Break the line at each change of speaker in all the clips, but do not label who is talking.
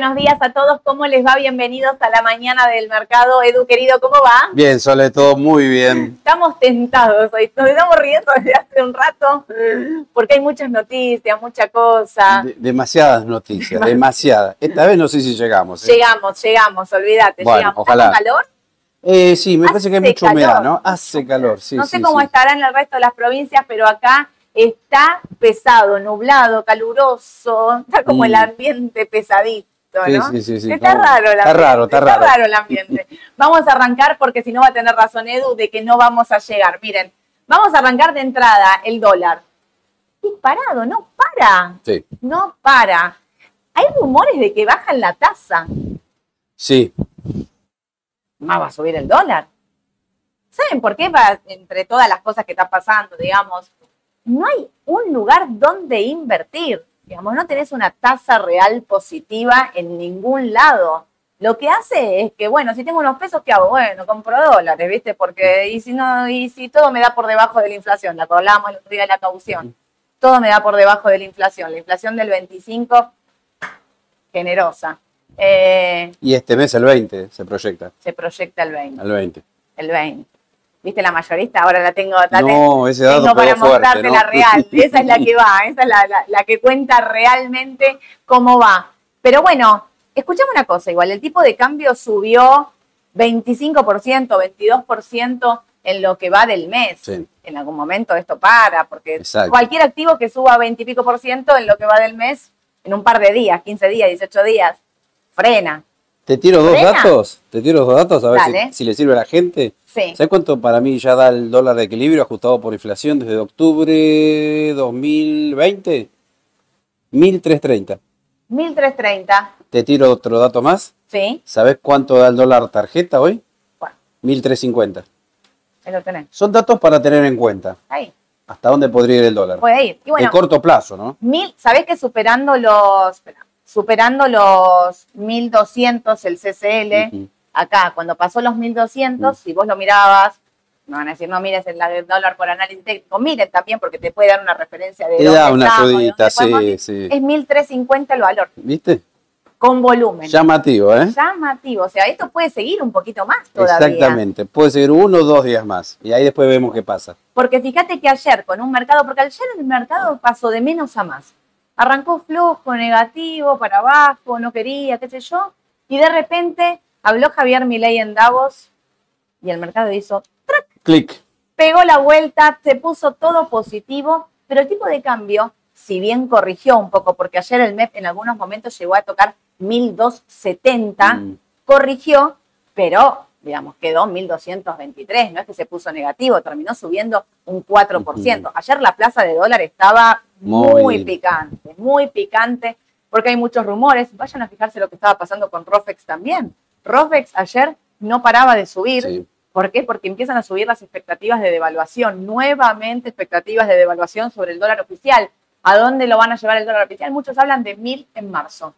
buenos días a todos. ¿Cómo les va? Bienvenidos a la mañana del mercado. Edu, querido, ¿cómo va?
Bien, sobre todo muy bien.
Estamos tentados hoy. Nos estamos riendo desde hace un rato porque hay muchas noticias, mucha cosa.
De- demasiadas noticias, demasiadas. Esta vez no sé si llegamos. ¿eh?
Llegamos, llegamos, olvídate.
Bueno,
llegamos.
ojalá.
¿Está con calor?
Eh, sí, me parece que hay mucha humedad. ¿no? Hace calor, sí.
no sé
sí,
cómo
sí.
estará en el resto de las provincias, pero acá está pesado, nublado, caluroso. Está como
Mm.
el ambiente pesadito.
Sí,
¿no?
sí, sí, sí.
Está
No,
raro el
está
ambiente.
raro, está raro.
el ambiente. Vamos a arrancar porque si no va a tener razón Edu de que no vamos a llegar. Miren, vamos a arrancar de entrada el dólar. Disparado, no para.
Sí,
No para. Hay rumores de que bajan la tasa.
sí.
Más va a subir el dólar. ¿Saben por qué? Va, entre todas las cosas que están pasando, digamos, no hay un lugar donde invertir. Digamos, no tenés una tasa real positiva en ningún lado. Lo que hace es que, bueno, si tengo unos pesos, ¿qué hago? Bueno, compro dólares, ¿viste? Porque, y si no, y si todo me da por debajo de la inflación, la que hablábamos el otro día de la caución, todo me da por debajo de la inflación. La inflación del 25, generosa. Eh,
Y este mes el 20 se proyecta,
se proyecta el 20
al 20.
el 20. ¿Viste la mayorista? Ahora la tengo, la
No, ese dato
tengo para mostrarte
¿no?
la real. Esa es la que va, esa es la, la- la que cuenta realmente cómo va. Pero bueno, escuchame una cosa, igual, el tipo de cambio subió 25%, 22% en lo que va del mes.
Sí.
En algún momento esto para, porque
Exacto.
cualquier activo que suba 20 y pico por ciento en lo que va del mes, en un par de días, 15 días, 18 días, frena.
¿Te tiro dos datos? ¿Te tiro dos datos a ver si, si le sirve a la gente?
Sí.
¿Sabes cuánto para mí ya da el dólar de equilibrio ajustado por inflación desde octubre 2020? 1330.
1330,
¿Te tiro otro dato más?
¿sí?
¿Sabes cuánto da el dólar tarjeta hoy?
Bueno,
1350.
ahí lo tenés.
Son datos para tener en cuenta.
Ahí,
¿Hasta dónde podría ir el dólar?
puede ir. Y bueno,
de corto plazo, ¿no?
mil, ¿sabés que superando los, superando los 1200 el CCL. Acá, cuando pasó los 1200, si vos lo mirabas, me van a decir, no mires el dólar por análisis técnico, miren también porque te puede dar una referencia de
Te da una ayudita, sí, sí.
Es 1350 el valor,
¿Viste?
con volumen.
Llamativo, ¿eh?
Llamativo, o sea, esto puede seguir un poquito más todavía.
Exactamente. Puede ser uno o dos días más. Y ahí después vemos qué pasa.
Porque fíjate que ayer con un mercado, porque ayer el mercado pasó de menos a más. Arrancó flojo, negativo, para abajo, no quería, qué sé yo. Y de repente habló Javier Milei en Davos y el mercado hizo,
Clic.
pegó la vuelta, se puso todo positivo, pero el tipo de cambio, si bien corrigió un poco, porque ayer el MEP en algunos momentos llegó a tocar 1270,
Mm.
corrigió, pero digamos, quedó 1223, no es que se puso negativo, terminó subiendo un 4%. Ayer la plaza de dólar estaba muy,
Muy-
picante, muy picante, porque hay muchos rumores. Vayan a fijarse lo que estaba pasando con Rofex también. Rofex ayer no paraba de subir.
Sí.
¿Por qué? Porque empiezan a subir las expectativas de devaluación, nuevamente expectativas de devaluación sobre el dólar oficial. ¿A dónde lo van a llevar el dólar oficial? Muchos hablan de mil en marzo.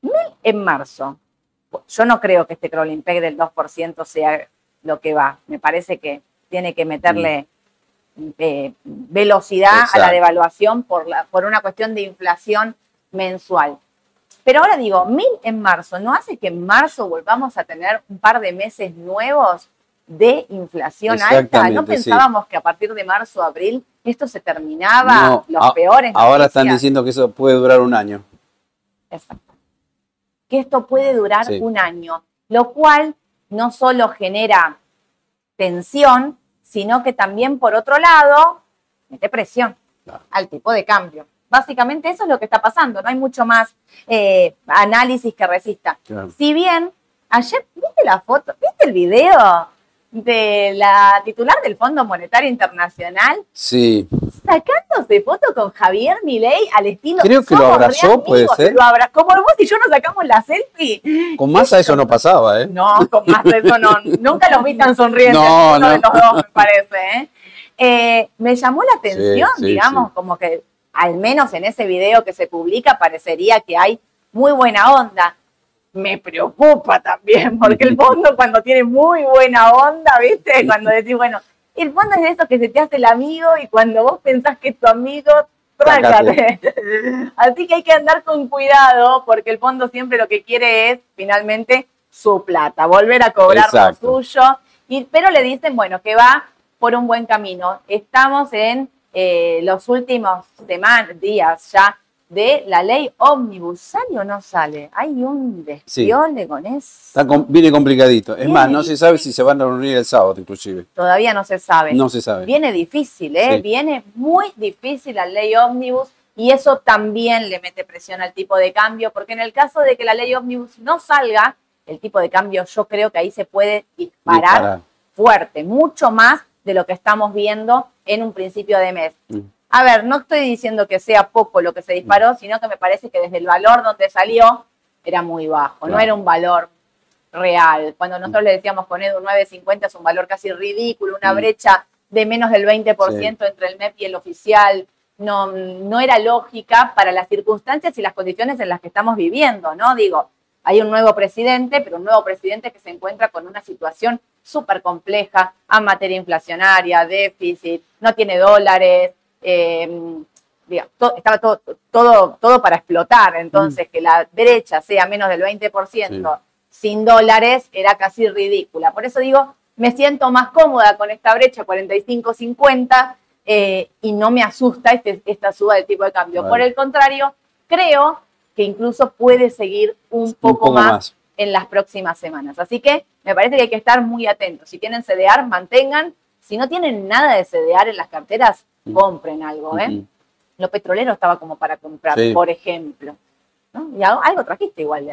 Mil en marzo. Yo no creo que este crawling peg del 2% sea lo que va. Me parece que tiene que meterle eh, velocidad a la devaluación por, la, por una cuestión de inflación mensual. Pero ahora digo, mil en marzo, ¿no hace que en marzo volvamos a tener un par de meses nuevos de inflación alta? ¿No
sí.
pensábamos que a partir de marzo, abril, esto se terminaba?
No,
los
a-
peores
Ahora están diciendo que eso puede durar un año.
Exacto. Que esto puede durar
Sí.
un año, lo cual no solo genera tensión, sino que también, por otro lado, mete presión
Claro.
al tipo de cambio. Básicamente eso es lo que está pasando, no hay mucho más eh, análisis que resista.
Claro.
Si bien, ayer, ¿viste la foto? ¿Viste el video de la titular del Fondo Monetario Internacional
Sí.
sacándose foto con Javier Milei al estilo
Creo que lo
"Somos
abrazó,
re amigos",
puede ser.
Lo abra- como vos y yo nos sacamos la selfie.
Con masa eso no pasaba, ¿eh?
No, con más de eso no. Nunca los vi tan sonrientes.
No,
uno de los dos, me parece. ¿eh? Eh, me llamó la atención,
Sí, sí,
digamos,
sí.
como que al menos en ese video que se publica parecería que hay muy buena onda. Me preocupa también, porque el fondo cuando tiene muy buena onda, ¿viste? Cuando decís, bueno, el fondo es de eso que se te hace el amigo y cuando vos pensás que es tu amigo, Sácate. Así que hay que andar con cuidado porque el fondo siempre lo que quiere es finalmente su plata, volver a cobrar
Exacto.
lo suyo. Y, pero le dicen, bueno, que va por un buen camino. Estamos en eh, los últimos semanas, días ya de la ley ómnibus. ¿Sale o no sale? Hay un
Sí.
despiole con eso.
Está viene complicadito. Es
Viene
más, no se sabe si se van a reunir el sábado, inclusive.
Todavía no se sabe.
No se sabe.
Viene difícil, ¿eh?
Sí.
Viene muy difícil la ley ómnibus y eso también le mete presión al tipo de cambio, porque en el caso de que la ley ómnibus no salga, el tipo de cambio yo creo que ahí se puede disparar,
Disparar.
fuerte, mucho más de lo que estamos viendo en un principio de mes.
Mm.
A ver, no estoy diciendo que sea poco lo que se disparó, sino que me parece que desde el valor donde salió era muy bajo, no era un valor real. Cuando nosotros le decíamos con Edu 9.50 es un valor casi ridículo, una
Mm.
brecha de menos del 20% entre el MEP y el oficial. No, no era lógica para las circunstancias y las condiciones en las que estamos viviendo, ¿no? Digo, hay un nuevo presidente, pero un nuevo presidente que se encuentra con una situación súper compleja a materia inflacionaria, déficit, no tiene dólares, eh, estaba todo, todo, todo para explotar. Entonces, que la brecha sea menos del 20% sin dólares era casi ridícula. Por eso digo, me siento más cómoda con esta brecha 45-50 eh, y no me asusta este- esta suba del tipo de cambio.
Vale.
Por el contrario, creo que incluso puede seguir un poco,
poco
más,
más.
En las próximas semanas. Así que me parece que hay que estar muy atentos. Si tienen CDR, mantengan. Si no tienen nada de CDR en las carteras,
Mm.
compren algo. ¿eh?
Ujú.
Lo petrolero estaba como para comprar,
Sí.
por ejemplo. ¿no? Y algo, trajiste igual. De,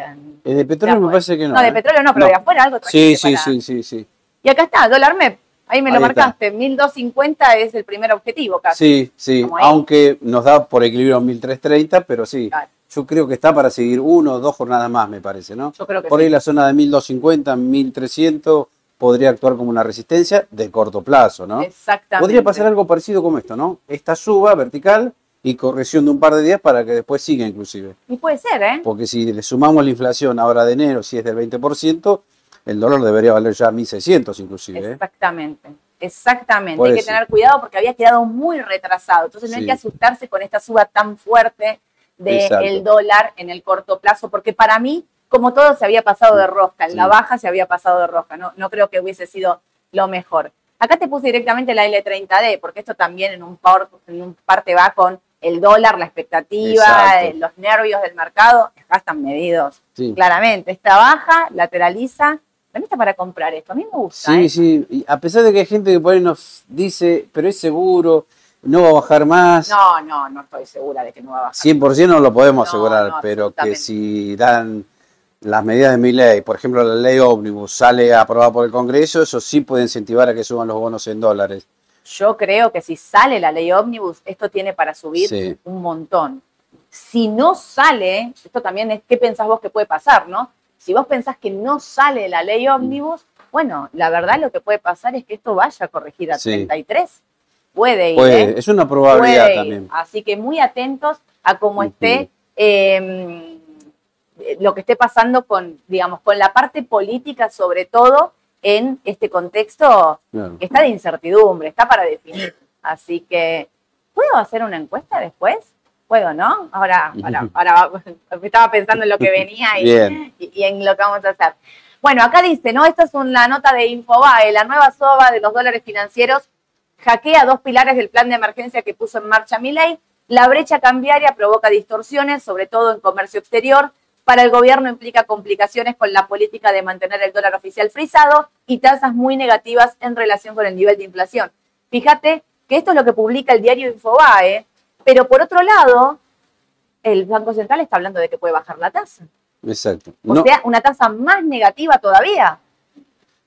Eh, de petróleo me parece que no.
No, de
¿eh?
petróleo no, pero de afuera algo
Sí,
trajiste.
sí,
para-
sí, sí, sí.
Y acá está, dólar MEP. Ahí me lo
Ahí está.
marcaste. 1250 es el primer objetivo casi.
Sí, sí, aunque nos da por equilibrio 1330, pero sí.
Claro.
Yo creo que está para seguir uno o dos jornadas más, me parece, ¿no?
Yo creo que
Por
sí.
ahí la zona de 1250, 1300 podría actuar como una resistencia de corto plazo, ¿no?
Exactamente.
Podría pasar algo parecido como esto, ¿no? Esta suba vertical y corrección de un par de días para que después siga inclusive.
Y puede ser, ¿eh?
Porque si le sumamos la inflación ahora de enero, si es del 20%, el dólar debería valer ya 1.600 inclusive. ¿eh?
Exactamente. Exactamente.
Por
hay que tener cuidado porque había quedado muy retrasado. Entonces no hay que asustarse con esta suba tan fuerte Del dólar en el corto plazo, porque para mí, como todo, se había pasado de rosca. En
Sí.
la baja se había pasado de rosca. No, no creo que hubiese sido lo mejor. Acá te puse directamente la L30D, porque esto también en un, par- en un parte va con el dólar, la expectativa,
Exacto.
eh, los nervios del mercado. Acá están medidos
Sí.
claramente. Esta baja, lateraliza. Mí está para comprar esto. A mí me gusta.
Sí,
¿eh?
sí. Y a pesar de que hay gente que por ahí nos dice, pero es seguro, no va a bajar más.
No, no, no estoy segura de que no va a bajar.
100% no lo podemos
No,
asegurar,
no,
pero que si dan las medidas de mi ley, por ejemplo la ley ómnibus, sale aprobada por el Congreso, eso sí puede incentivar a que suban los bonos en dólares.
Yo creo que si sale la ley ómnibus, esto tiene para subir
Sí.
un montón. Si no sale, esto también es qué pensás vos que puede pasar, ¿no? Si vos pensás que no sale la ley ómnibus, bueno, la verdad lo que puede pasar es que esto vaya a corregir a
Sí.
33. Puede ir,
Puede,
¿eh?
es una probabilidad
Puede ir.
también.
Así que muy atentos a cómo esté eh, lo que esté pasando con, digamos, con la parte política, sobre todo en este contexto
Claro.
que está de incertidumbre, está para definir. Así que, ¿puedo hacer una encuesta después? Puedo, ¿no? Ahora, ahora, ahora estaba pensando en lo que venía y,
Bien.
y- y en lo que vamos a hacer. Bueno, acá dice, ¿no? Esta es una nota de Infobae, la nueva soba de los dólares financieros hackea dos pilares del plan de emergencia que puso en marcha Milei. La brecha cambiaria provoca distorsiones, sobre todo en comercio exterior. Para el gobierno implica complicaciones con la política de mantener el dólar oficial frisado y tasas muy negativas en relación con el nivel de inflación. Fíjate que esto es lo que publica el diario Infobae, pero por otro lado, el Banco Central está hablando de que puede bajar la tasa.
Exacto.
O
No,
sea, una tasa más negativa todavía.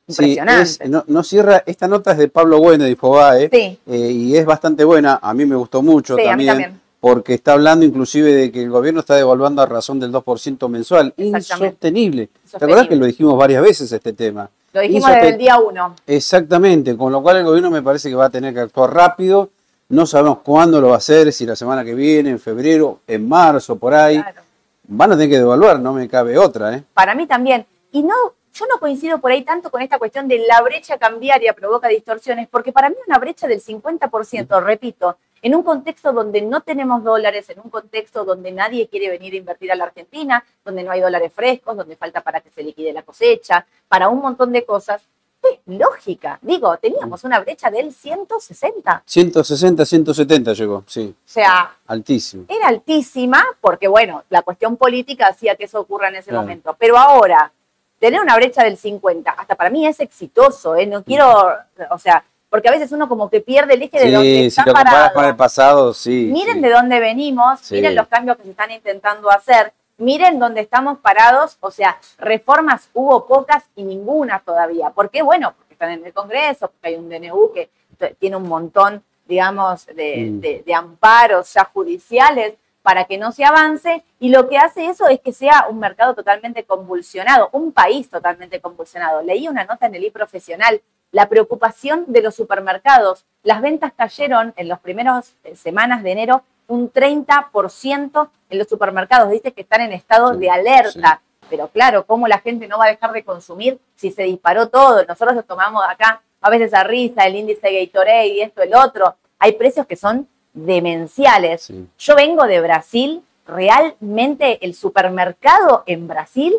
Sí,
Impresionante.
es- no, no cierra, esta nota es de Pablo Bueno de Infobae
Sí.
eh, y es bastante buena, a mí me gustó mucho
Sí,
también,
también.
porque está hablando inclusive de que el gobierno está devaluando a razón del 2% mensual. Insostenible. ¿Te acordás que lo dijimos varias veces este tema?
Lo dijimos desde el día uno.
Exactamente, con lo cual el gobierno me parece que va a tener que actuar rápido. No sabemos cuándo lo va a hacer, si la semana que viene, en febrero, en marzo, por ahí.
Claro.
Van a tener que devaluar, no me cabe otra, ¿eh?
Para mí también. Y no, yo no coincido por ahí tanto con esta cuestión de la brecha cambiaria provoca distorsiones, porque para mí una brecha del 50%, repito, en un contexto donde no tenemos dólares, en un contexto donde nadie quiere venir a invertir a la Argentina, donde no hay dólares frescos, donde falta para que se liquide la cosecha, para un montón de cosas, es lógica. Digo, teníamos una brecha del 160.
160, 170 llegó, sí.
O sea,
Altísimo.
era altísima porque, bueno, la cuestión política hacía que eso ocurra en ese
Claro.
momento. Pero ahora, tener una brecha del 50, hasta para mí es exitoso, ¿eh? No quiero, o sea, porque a veces uno como que pierde el eje de donde
Sí, si
está
lo comparas
parado.
con el pasado, sí.
miren
sí.
de dónde venimos,
Sí.
miren los cambios que se están intentando hacer, miren dónde estamos parados, o sea, reformas hubo pocas y ninguna todavía. ¿Por qué? Bueno, porque están en el Congreso, porque hay un DNU que tiene un montón, digamos, de,
Mm.
de- de amparos ya judiciales para que no se avance, y lo que hace eso es que sea un mercado totalmente convulsionado, un país totalmente convulsionado. Leí una nota en el e-profesional, la preocupación de los supermercados. Las ventas cayeron en las primeras eh, semanas de enero un 30% en los supermercados. Dice que están en estado
Sí,
de alerta. Pero claro, ¿cómo la gente no va a dejar de consumir si se disparó todo? Nosotros lo tomamos acá a veces a risa, el índice Gatorade y esto, el otro. Hay precios que son demenciales.
Sí.
Yo vengo de Brasil, realmente el supermercado en Brasil,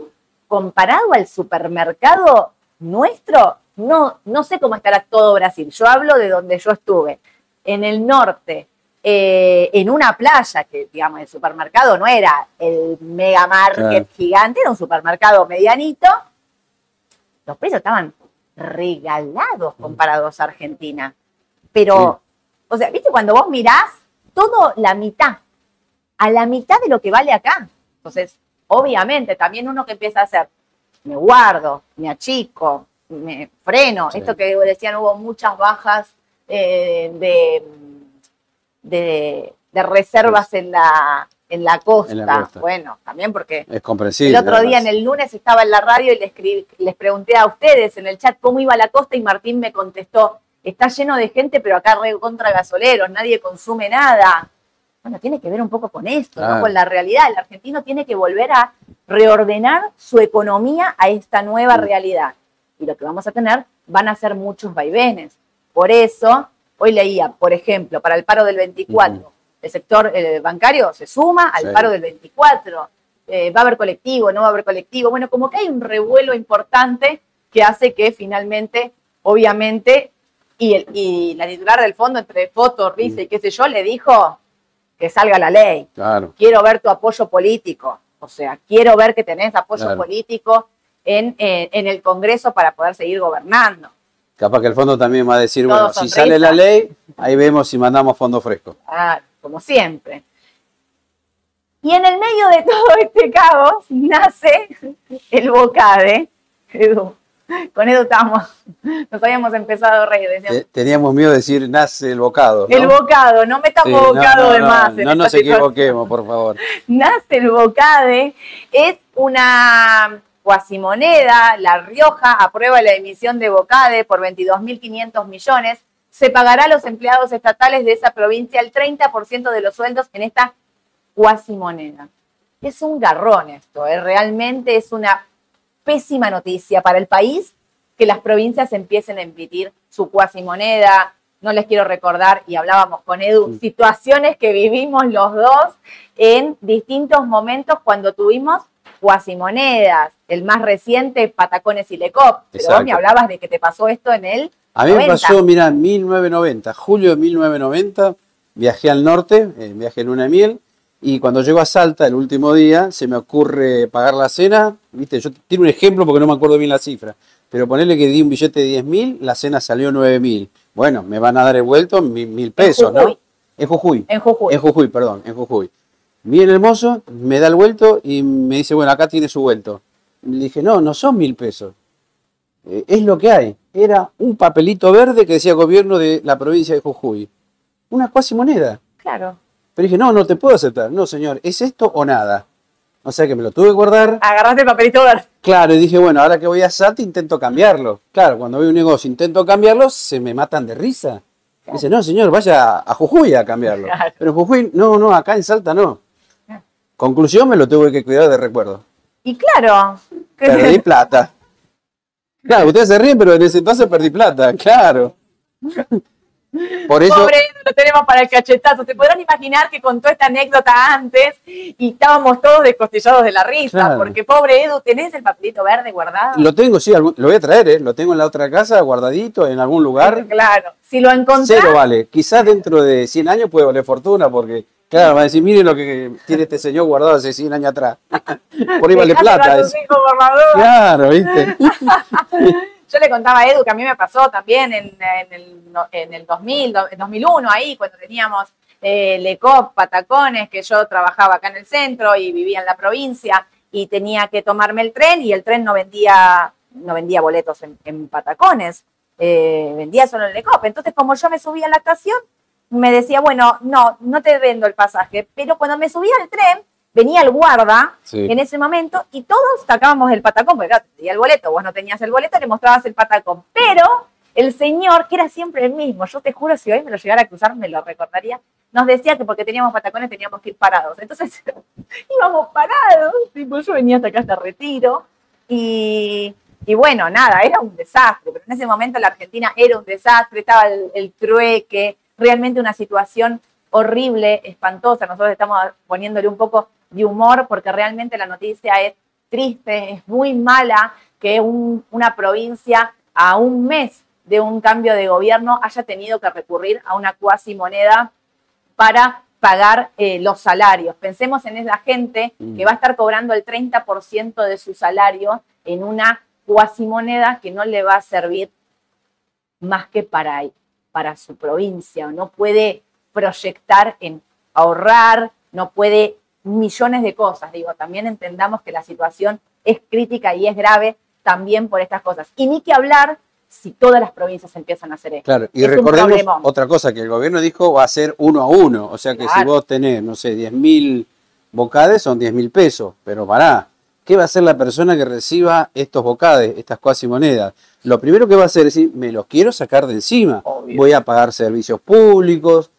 comparado al supermercado nuestro, no, no sé cómo estará todo Brasil. Yo hablo de donde yo estuve, en el norte, eh, en una playa, que digamos el supermercado no era el mega market
Claro.
gigante, era un supermercado medianito, los precios estaban regalados comparados a Argentina. Pero, o sea, ¿viste? Cuando vos mirás, todo la mitad, a la mitad de lo que vale acá. Entonces, obviamente, también uno que empieza a hacer, me guardo, me achico, me freno.
Sí.
Esto que decían, hubo muchas bajas eh, de, de, de reservas en la, en la costa.
En la costa.
Bueno, también porque
Es comprensible.
el otro día, en el lunes, estaba en la radio y les pregunté a ustedes en el chat cómo iba la costa y Martín me contestó, está lleno de gente, pero acá re contra gasoleros, nadie consume nada. Bueno, tiene que ver un poco con esto, con la realidad. El argentino tiene que volver a reordenar su economía a esta nueva realidad. Y lo que vamos a tener van a ser muchos vaivenes. Por eso, hoy leía, por ejemplo, para el paro del 24,
Ujú.
el sector eh, bancario se suma al
Sí.
paro del 24 eh, va a haber colectivo, no va a haber colectivo. Bueno, como que hay un revuelo importante que hace que finalmente, obviamente, y, el- y la titular del fondo, entre foto, risa y qué sé yo, le dijo que salga la ley.
Claro.
Quiero ver tu apoyo político. O sea, quiero ver que tenés apoyo
Claro.
político en, en el Congreso para poder seguir gobernando.
Capaz que el fondo también va a decir, bueno, si sale la ley, ahí vemos si mandamos fondo fresco.
Ah, como siempre. Y en el medio de todo este caos nace el Bocade. Edu, con Edu estamos, nos habíamos empezado a reír. decíamos,
Teníamos miedo de decir, nace el bocado. ¿no?
el bocado, no metamos
Sí,
bocado
no,
de
no,
más. en
No nos
situación.
equivoquemos, por favor.
nace el Bocade, es una cuasimoneda, La Rioja aprueba la emisión de Bocade por 22.500 millones, se pagará a los empleados estatales de esa provincia el 30% de los sueldos en esta cuasimoneda. Es un garrón esto, ¿eh? realmente es una pésima noticia para el país que las provincias empiecen a emitir su cuasimoneda. No les quiero recordar, y hablábamos con Edu, situaciones que vivimos los dos en distintos momentos cuando tuvimos cuasimonedas. El más reciente, Patacones y Lecop. Pero vos me hablabas de que te pasó esto en el
A mí me
90.
pasó, mira, en 1990, julio de 1990, viajé al norte, eh, viaje luna de miel, y cuando llego a Salta el último día, se me ocurre pagar la cena, viste, yo tiro un ejemplo porque no me acuerdo bien la cifra, pero ponerle que di un billete de 10 mil, la cena salió 9 mil. Bueno, me van a dar el vuelto mil, mil pesos. ¿no? En Jujuy.
En Jujuy.
En Jujuy, perdón, en Jujuy. Bien hermoso, me da el vuelto y me dice, bueno, acá tiene su vuelto. Le dije, no, no son mil pesos. Eh, es lo que hay. Era un papelito verde que decía gobierno de la provincia de Jujuy. Una cuasi moneda.
Claro.
Pero dije, no, no te puedo aceptar. No, señor, ¿es esto o nada? O sea que me lo tuve que guardar.
Agarraste el papelito.
Claro, y dije, bueno, ahora que voy a SAT intento cambiarlo. Claro, cuando veo un negocio intento cambiarlo, se me matan de risa. Dice, no, señor, vaya a Jujuy a cambiarlo.
Claro.
Pero en Jujuy, no, no, acá en Salta no. Conclusión, me lo tuve que cuidar de recuerdo.
Y claro,
Perdí plata. Claro, ustedes se ríen, pero en ese entonces perdí plata, claro. Por eso,
Pobre lo tenemos para el cachetazo. Se podrán imaginar que contó esta anécdota antes y estábamos todos descostillados de la risa,
Claro.
porque pobre Edu, ¿tenés el papelito verde guardado?
lo tengo, sí, lo voy a traer, ¿eh? lo tengo en la otra casa, guardadito, en algún lugar.
Claro. Si lo encontrás,
Cero vale. Quizás dentro de 100 años puede valer fortuna, porque, claro, va a decir, miren lo que tiene este señor guardado hace 100 años atrás. Por ahí vale plata.
duda.
Claro, ¿viste?
Yo le contaba a Edu que a mí me pasó también en, en el, en el 2000, do- en 2001, ahí cuando teníamos eh, Lecop, Patacones, que yo trabajaba acá en el centro y vivía en la provincia y tenía que tomarme el tren y el tren no vendía, no vendía boletos en, en Patacones, eh, vendía solo en Lecop. Entonces, como yo me subía a la estación, me decía, bueno, no, no te vendo el pasaje, pero cuando me subía al tren, venía el guarda
Sí.
en ese momento y todos sacábamos el patacón, porque claro, te pedía el boleto, vos no tenías el boleto, le mostrabas el patacón. Pero el señor, que era siempre el mismo, yo te juro, si hoy me lo llegara a cruzar, me lo recordaría, nos decía que porque teníamos patacones teníamos que ir parados. Entonces íbamos parados, tipo, yo venía hasta acá hasta retiro y, y bueno, nada, era un desastre, pero en ese momento la Argentina era un desastre, estaba el, el trueque, realmente una situación horrible, espantosa. Nosotros estamos poniéndole un poco de humor porque realmente la noticia es triste, es muy mala que un- una provincia a un mes de un cambio de gobierno haya tenido que recurrir a una cuasi moneda para pagar eh, los salarios. Pensemos en esa gente que va a estar cobrando el 30% de su salario en una cuasimoneda que no le va a servir más que para, para su provincia. No puede proyectar en ahorrar, no puede millones de cosas. Digo, también entendamos que la situación es crítica y es grave también por estas cosas. Y ni que hablar si todas las provincias empiezan a hacer esto.
Claro, y
Es
recordemos otra cosa, que el gobierno dijo va a ser uno a uno. O sea que si vos tenés, no sé, 10 mil bocades, son 10 mil pesos. Pero pará, ¿qué va a hacer la persona que reciba estos bocades, estas cuasi monedas? Lo primero que va a hacer es decir, me los quiero sacar de encima.
Obvio.
Voy a pagar servicios públicos,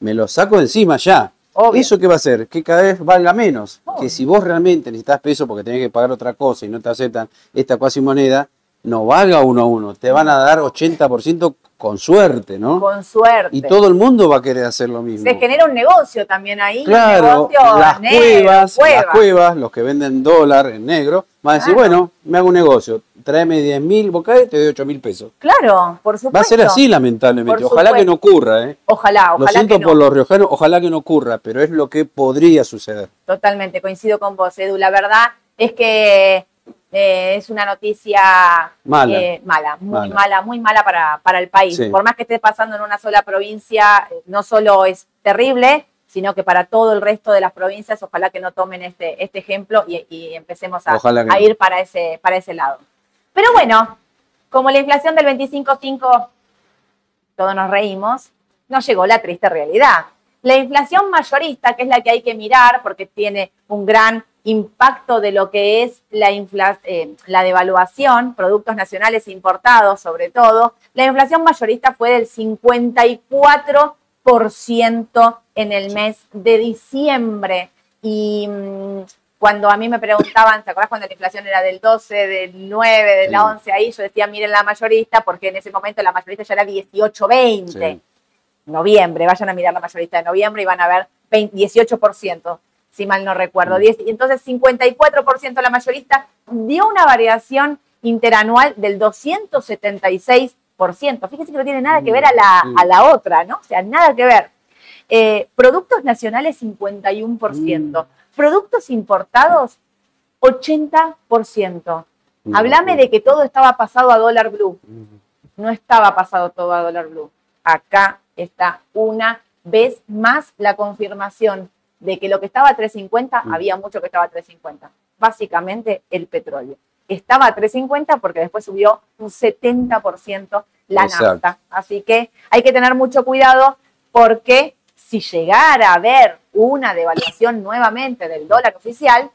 me los saco de encima ya.
Obvio.
¿Eso qué va a hacer? Que cada vez valga menos.
Obvio.
Que si vos realmente necesitas peso porque tenés que pagar otra cosa y no te aceptan esta cuasi moneda, no valga uno a uno. Te van a dar 80% con suerte, ¿no?
Con suerte.
Y todo el mundo va a querer hacer lo mismo.
Se genera un negocio también ahí.
Claro, las
negro,
cuevas,
cueva.
las cuevas, los que venden dólar en negro, van a decir,
Claro.
bueno, me hago un negocio, tráeme 10 mil bocades, te doy 8 mil pesos.
Claro, por supuesto.
Va a ser así, lamentablemente.
Por
Ojalá que no ocurra, ¿eh?
Ojalá,
Lo
ojalá
siento
que no.
por los riojanos, ojalá que no ocurra, pero es lo que podría suceder.
Totalmente, coincido con vos, Edu. La verdad es que eh, es una noticia
Mala.
eh, mala, muy
Mala.
mala, muy mala para, para el país.
Sí.
Por más que esté pasando en una sola provincia, eh, no solo es terrible, sino que para todo el resto de las provincias, ojalá que no tomen este, este ejemplo y, y empecemos a,
no.
ir para ese, para ese lado. Pero bueno, como la inflación del 25.5 todos nos reímos, nos llegó la triste realidad. La inflación mayorista, que es la que hay que mirar porque tiene un gran impacto de lo que es la, infla- eh, la devaluación, productos nacionales importados sobre todo, la inflación mayorista fue del 54% en el mes de diciembre. Y mm, cuando a mí me preguntaban, ¿te acuerdas cuando la inflación era del 12, del 9, de la
Sí.
11 ahí? Yo decía, miren la mayorista, porque en ese momento la mayorista ya era 18-20
Sí.
noviembre, vayan a mirar la mayorista de noviembre y van a ver 20 18%, si mal no recuerdo.
Mm.
10 y entonces 54% la mayorista dio una variación interanual del 276%. Fíjense que no tiene nada que ver a la,
Mm.
a la otra, ¿no? O sea, nada que ver. Eh, productos nacionales 51%.
Mm.
Productos importados 80%.
Mm.
Háblame de que todo estaba pasado a dólar blue no estaba pasado todo a dólar blue. Acá está una vez más la confirmación de que lo que estaba a 350,
Mm.
había mucho que estaba a 350. Básicamente el petróleo. Estaba a 350 porque después subió un 70% la
Exacto.
nafta. Así que hay que tener mucho cuidado porque si llegara a haber una devaluación nuevamente del dólar oficial,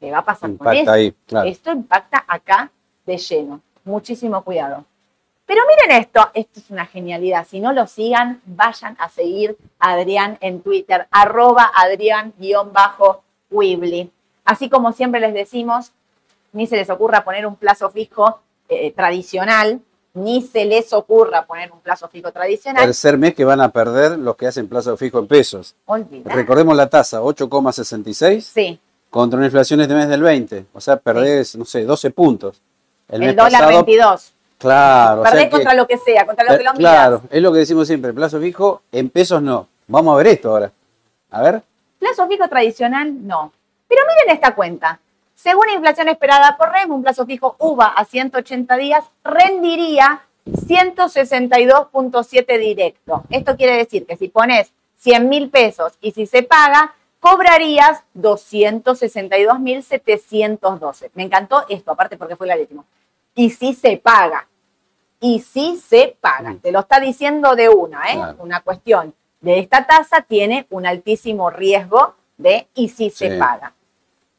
¿qué va a pasar con
Impacta
esto?
ahí, claro.
Esto impacta acá de lleno. Muchísimo cuidado. Pero miren esto, esto es una genialidad. Si no lo sigan, vayan a seguir a Adrián en Twitter, arroba Adrián-Wibli. Así como siempre les decimos, ni se les ocurra poner un plazo fijo eh, tradicional, ni se les ocurra poner un plazo fijo tradicional.
Tercer mes que van a perder los que hacen plazo fijo en pesos. Recordemos la tasa, 8,66
Sí,
contra una inflación este mes del 20. O sea, perdés, no sé, 12 puntos.
el,
mes
dólar
pasado,
22.
Claro, o sea
Perdés
que-
contra lo que sea, contra lo que lo
Eh, claro,
miras.
es lo que decimos siempre, plazo fijo en pesos no. Vamos a ver esto ahora. A ver,
Plazo fijo tradicional, no. Pero miren esta cuenta. Según inflación esperada por REM, un plazo fijo UVA a 180 días rendiría 162.7 directo. Esto quiere decir que si pones 100 mil pesos y si se paga, cobrarías 262.712. Me encantó esto, aparte porque fue clarísimo. Y si se paga. Y si se paga.
Mm.
Te lo está diciendo de una, ¿eh?
Claro.
Una cuestión de esta tasa tiene un altísimo riesgo de y si se
Sí.
paga.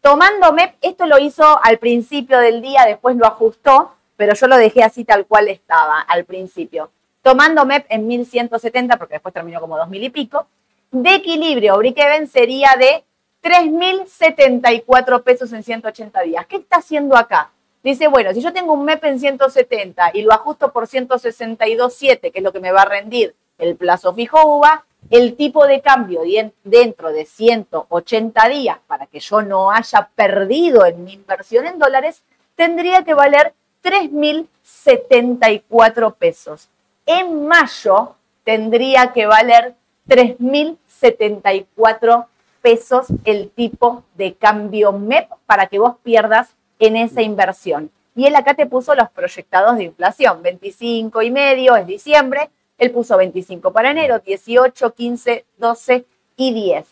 Tomando MEP, esto lo hizo al principio del día, después lo ajustó, pero yo lo dejé así tal cual estaba al principio. Tomando MEP en 1170, porque después terminó como 2000 y pico, de equilibrio, break-even sería de 3.074 pesos en 180 días. ¿Qué está haciendo acá? Dice, bueno, si yo tengo un MEP en 170 y lo ajusto por 162.7, que es lo que me va a rendir el plazo fijo UVA, el tipo de cambio dentro de 180 días, para que yo no haya perdido en mi inversión en dólares, tendría que valer 3.074 pesos. En mayo tendría que valer 3.074 pesos el tipo de cambio MEP para que vos pierdas en esa inversión. Y él acá te puso los proyectados de inflación, 25 y medio es diciembre, él puso 25 para enero, 18, 15, 12 y 10.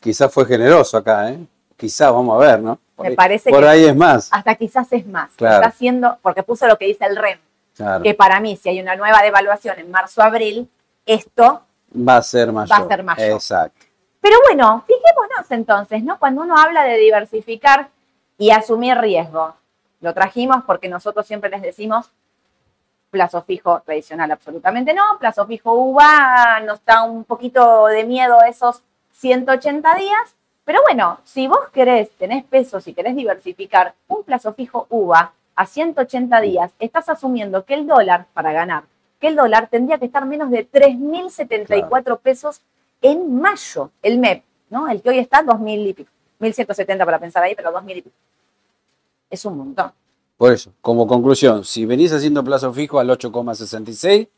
quizás fue generoso acá, ¿eh? Quizás, vamos a ver, ¿no? Por
Me
ahí,
parece
por
que-
ahí es más.
Hasta quizás es más.
Claro.
Está haciendo, porque puso lo que dice el REM,
Claro.
que para mí si hay una nueva devaluación en marzo-abril, esto
Va a ser mayor.
Va a ser mayor.
Exacto.
Pero bueno, fijémonos entonces, ¿no? Cuando uno habla de diversificar y asumir riesgo, lo trajimos porque nosotros siempre les decimos plazo fijo tradicional, absolutamente no, plazo fijo UVA nos da un poquito de miedo esos 180 días, pero bueno, si vos querés, tenés pesos y querés diversificar un plazo fijo UVA a 180 días, estás asumiendo que el dólar, para ganar, que el dólar tendría que estar menos de 3.074 pesos en mayo, el MEP, ¿no? El que hoy está 2.000 y pico, 1.170 para pensar ahí, pero 2.000 y pico. Es un montón.
Por eso, como conclusión, si venís haciendo plazo fijo al 8,66,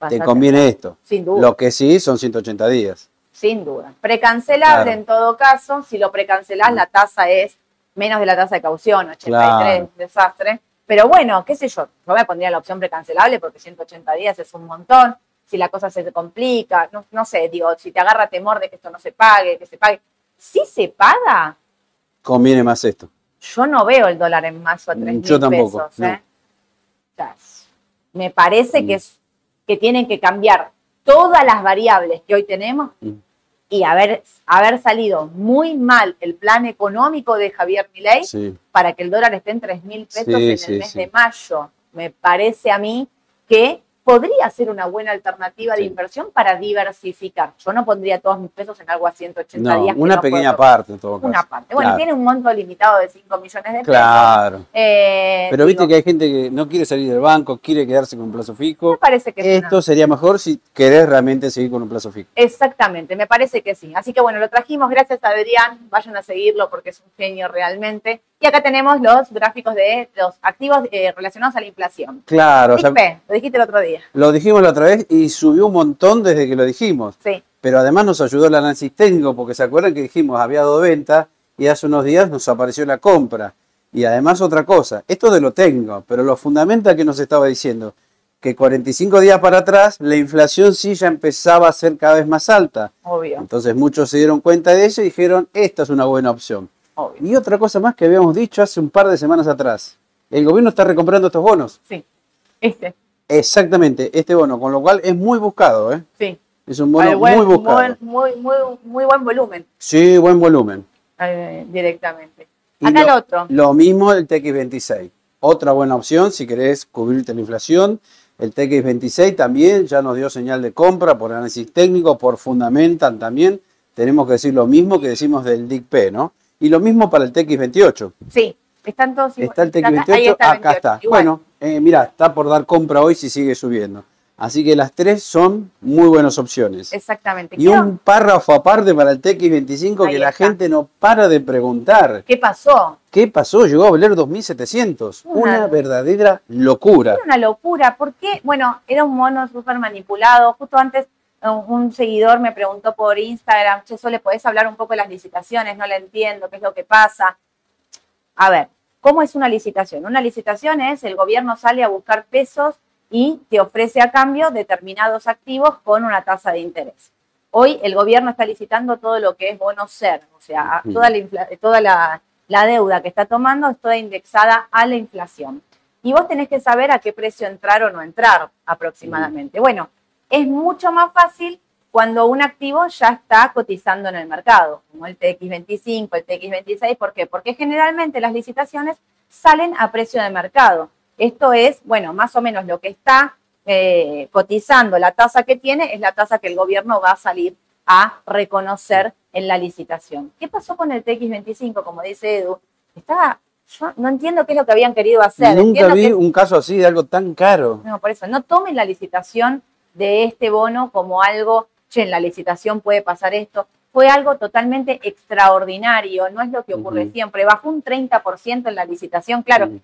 Vas
te conviene esto.
Sin duda.
Lo que sí son 180 días.
Sin duda. Precancelable
Claro.
en todo caso. Si lo precancelás, la tasa es menos de la tasa de caución, 83,
Claro.
desastre. Pero bueno, qué sé yo, yo me pondría la opción precancelable porque 180 días es un montón. Si la cosa se complica, no, no sé, digo, si te agarra temor de que esto no se pague, que se pague. Si se paga,
Conviene más esto.
yo no veo el dólar en mayo a 3
Mm,
mil
yo tampoco,
pesos. ¿eh? Me parece
Mm.
que, es, que tienen que cambiar todas las variables que hoy tenemos
Mm.
y haber, haber salido muy mal el plan económico de Javier Milei
Sí.
para que el dólar esté en 3 mil pesos
Sí,
en el
sí,
mes
sí.
de mayo. Me parece a mí que podría ser una buena alternativa de
Sí.
inversión para diversificar. Yo no pondría todos mis pesos en algo a 180
No,
días.
una
no
pequeña parte en todo caso.
Una parte. Bueno,
Claro.
tiene un monto limitado de 5 millones de pesos.
Claro.
Eh,
Pero viste que hay gente que no quiere salir del banco, quiere quedarse con un plazo
Me
fijo.
parece que
Esto sería mejor si querés realmente seguir con un plazo fijo.
Exactamente, me parece que sí. Así que bueno, lo trajimos, gracias a Adrián, vayan a seguirlo porque es un genio realmente. Y acá tenemos los gráficos de los activos eh, relacionados a la inflación.
Claro, o sea,
lo dijiste el otro día.
lo dijimos la otra vez y subió un montón desde que lo dijimos.
Sí,
Pero además nos ayudó el análisis técnico porque se acuerdan que dijimos había dos ventas y hace unos días nos apareció la compra. Y además otra cosa, esto de lo técnico, pero lo fundamental que nos estaba diciendo, que 45 días para atrás la inflación sí ya empezaba a ser cada vez más alta.
obvio,
Entonces muchos se dieron cuenta de eso y dijeron, esta es una buena opción.
Obvio.
Y otra cosa más que habíamos dicho hace un par de semanas atrás, el gobierno está recomprando estos bonos.
Sí, este,
Exactamente, este bono, con lo cual es muy buscado, ¿eh?
sí.
Es un bono
buen-
muy buscado.
buen- muy, muy, muy buen volumen
Sí, buen volumen.
eh, directamente.
Y
Acá
lo,
el otro.
Lo mismo el TX26. Otra buena opción si querés cubrirte la inflación. El TX26 también ya nos dio señal de compra por análisis técnico, por Fundamental también. Tenemos que decir lo mismo que decimos del DICP, ¿no? Y lo mismo para el TX28.
Sí, Están todos
Está el
iguales.
TX28,
Ahí está
acá está.
28, igual.
Bueno, eh, mira, está por dar compra hoy si sigue subiendo. Así que las tres son muy buenas opciones.
Exactamente.
Y un párrafo aparte para el TX25
Ahí
que la
está.
gente no para de preguntar.
¿Qué pasó?
¿Qué pasó? Llegó a valer 2.700.
Una-
Una verdadera locura.
Era una locura. ¿Por qué? Bueno, era un mono súper manipulado. Justo antes un seguidor me preguntó por Instagram, che, Sole, ¿podés hablar un poco de las licitaciones? No la entiendo, ¿qué es lo que pasa? A ver, ¿cómo es una licitación? Una licitación es el gobierno sale a buscar pesos y te ofrece a cambio determinados activos con una tasa de interés. Hoy el gobierno está licitando todo lo que es bono ser, o sea, toda, la, infla- toda la, la deuda que está tomando es toda indexada a la inflación. Y vos tenés que saber a qué precio entrar o no entrar aproximadamente. Bueno, es mucho más fácil cuando un activo ya está cotizando en el mercado, como el TX25, el TX26. ¿Por qué? Porque generalmente las licitaciones salen a precio de mercado. Esto es, bueno, más o menos lo que está eh, cotizando, la tasa que tiene, es la tasa que el gobierno va a salir a reconocer en la licitación. ¿Qué pasó con el TX25? Como dice Edu, estaba, yo no entiendo qué es lo que habían querido hacer.
Nunca
Entiendo
vi
que es-
un caso así de algo tan caro.
no, por eso, no tomen la licitación de este bono como algo, che, en la licitación puede pasar esto. Fue algo totalmente extraordinario, no es lo que ocurre siempre. Bajó un 30% en la licitación, claro.
Sí,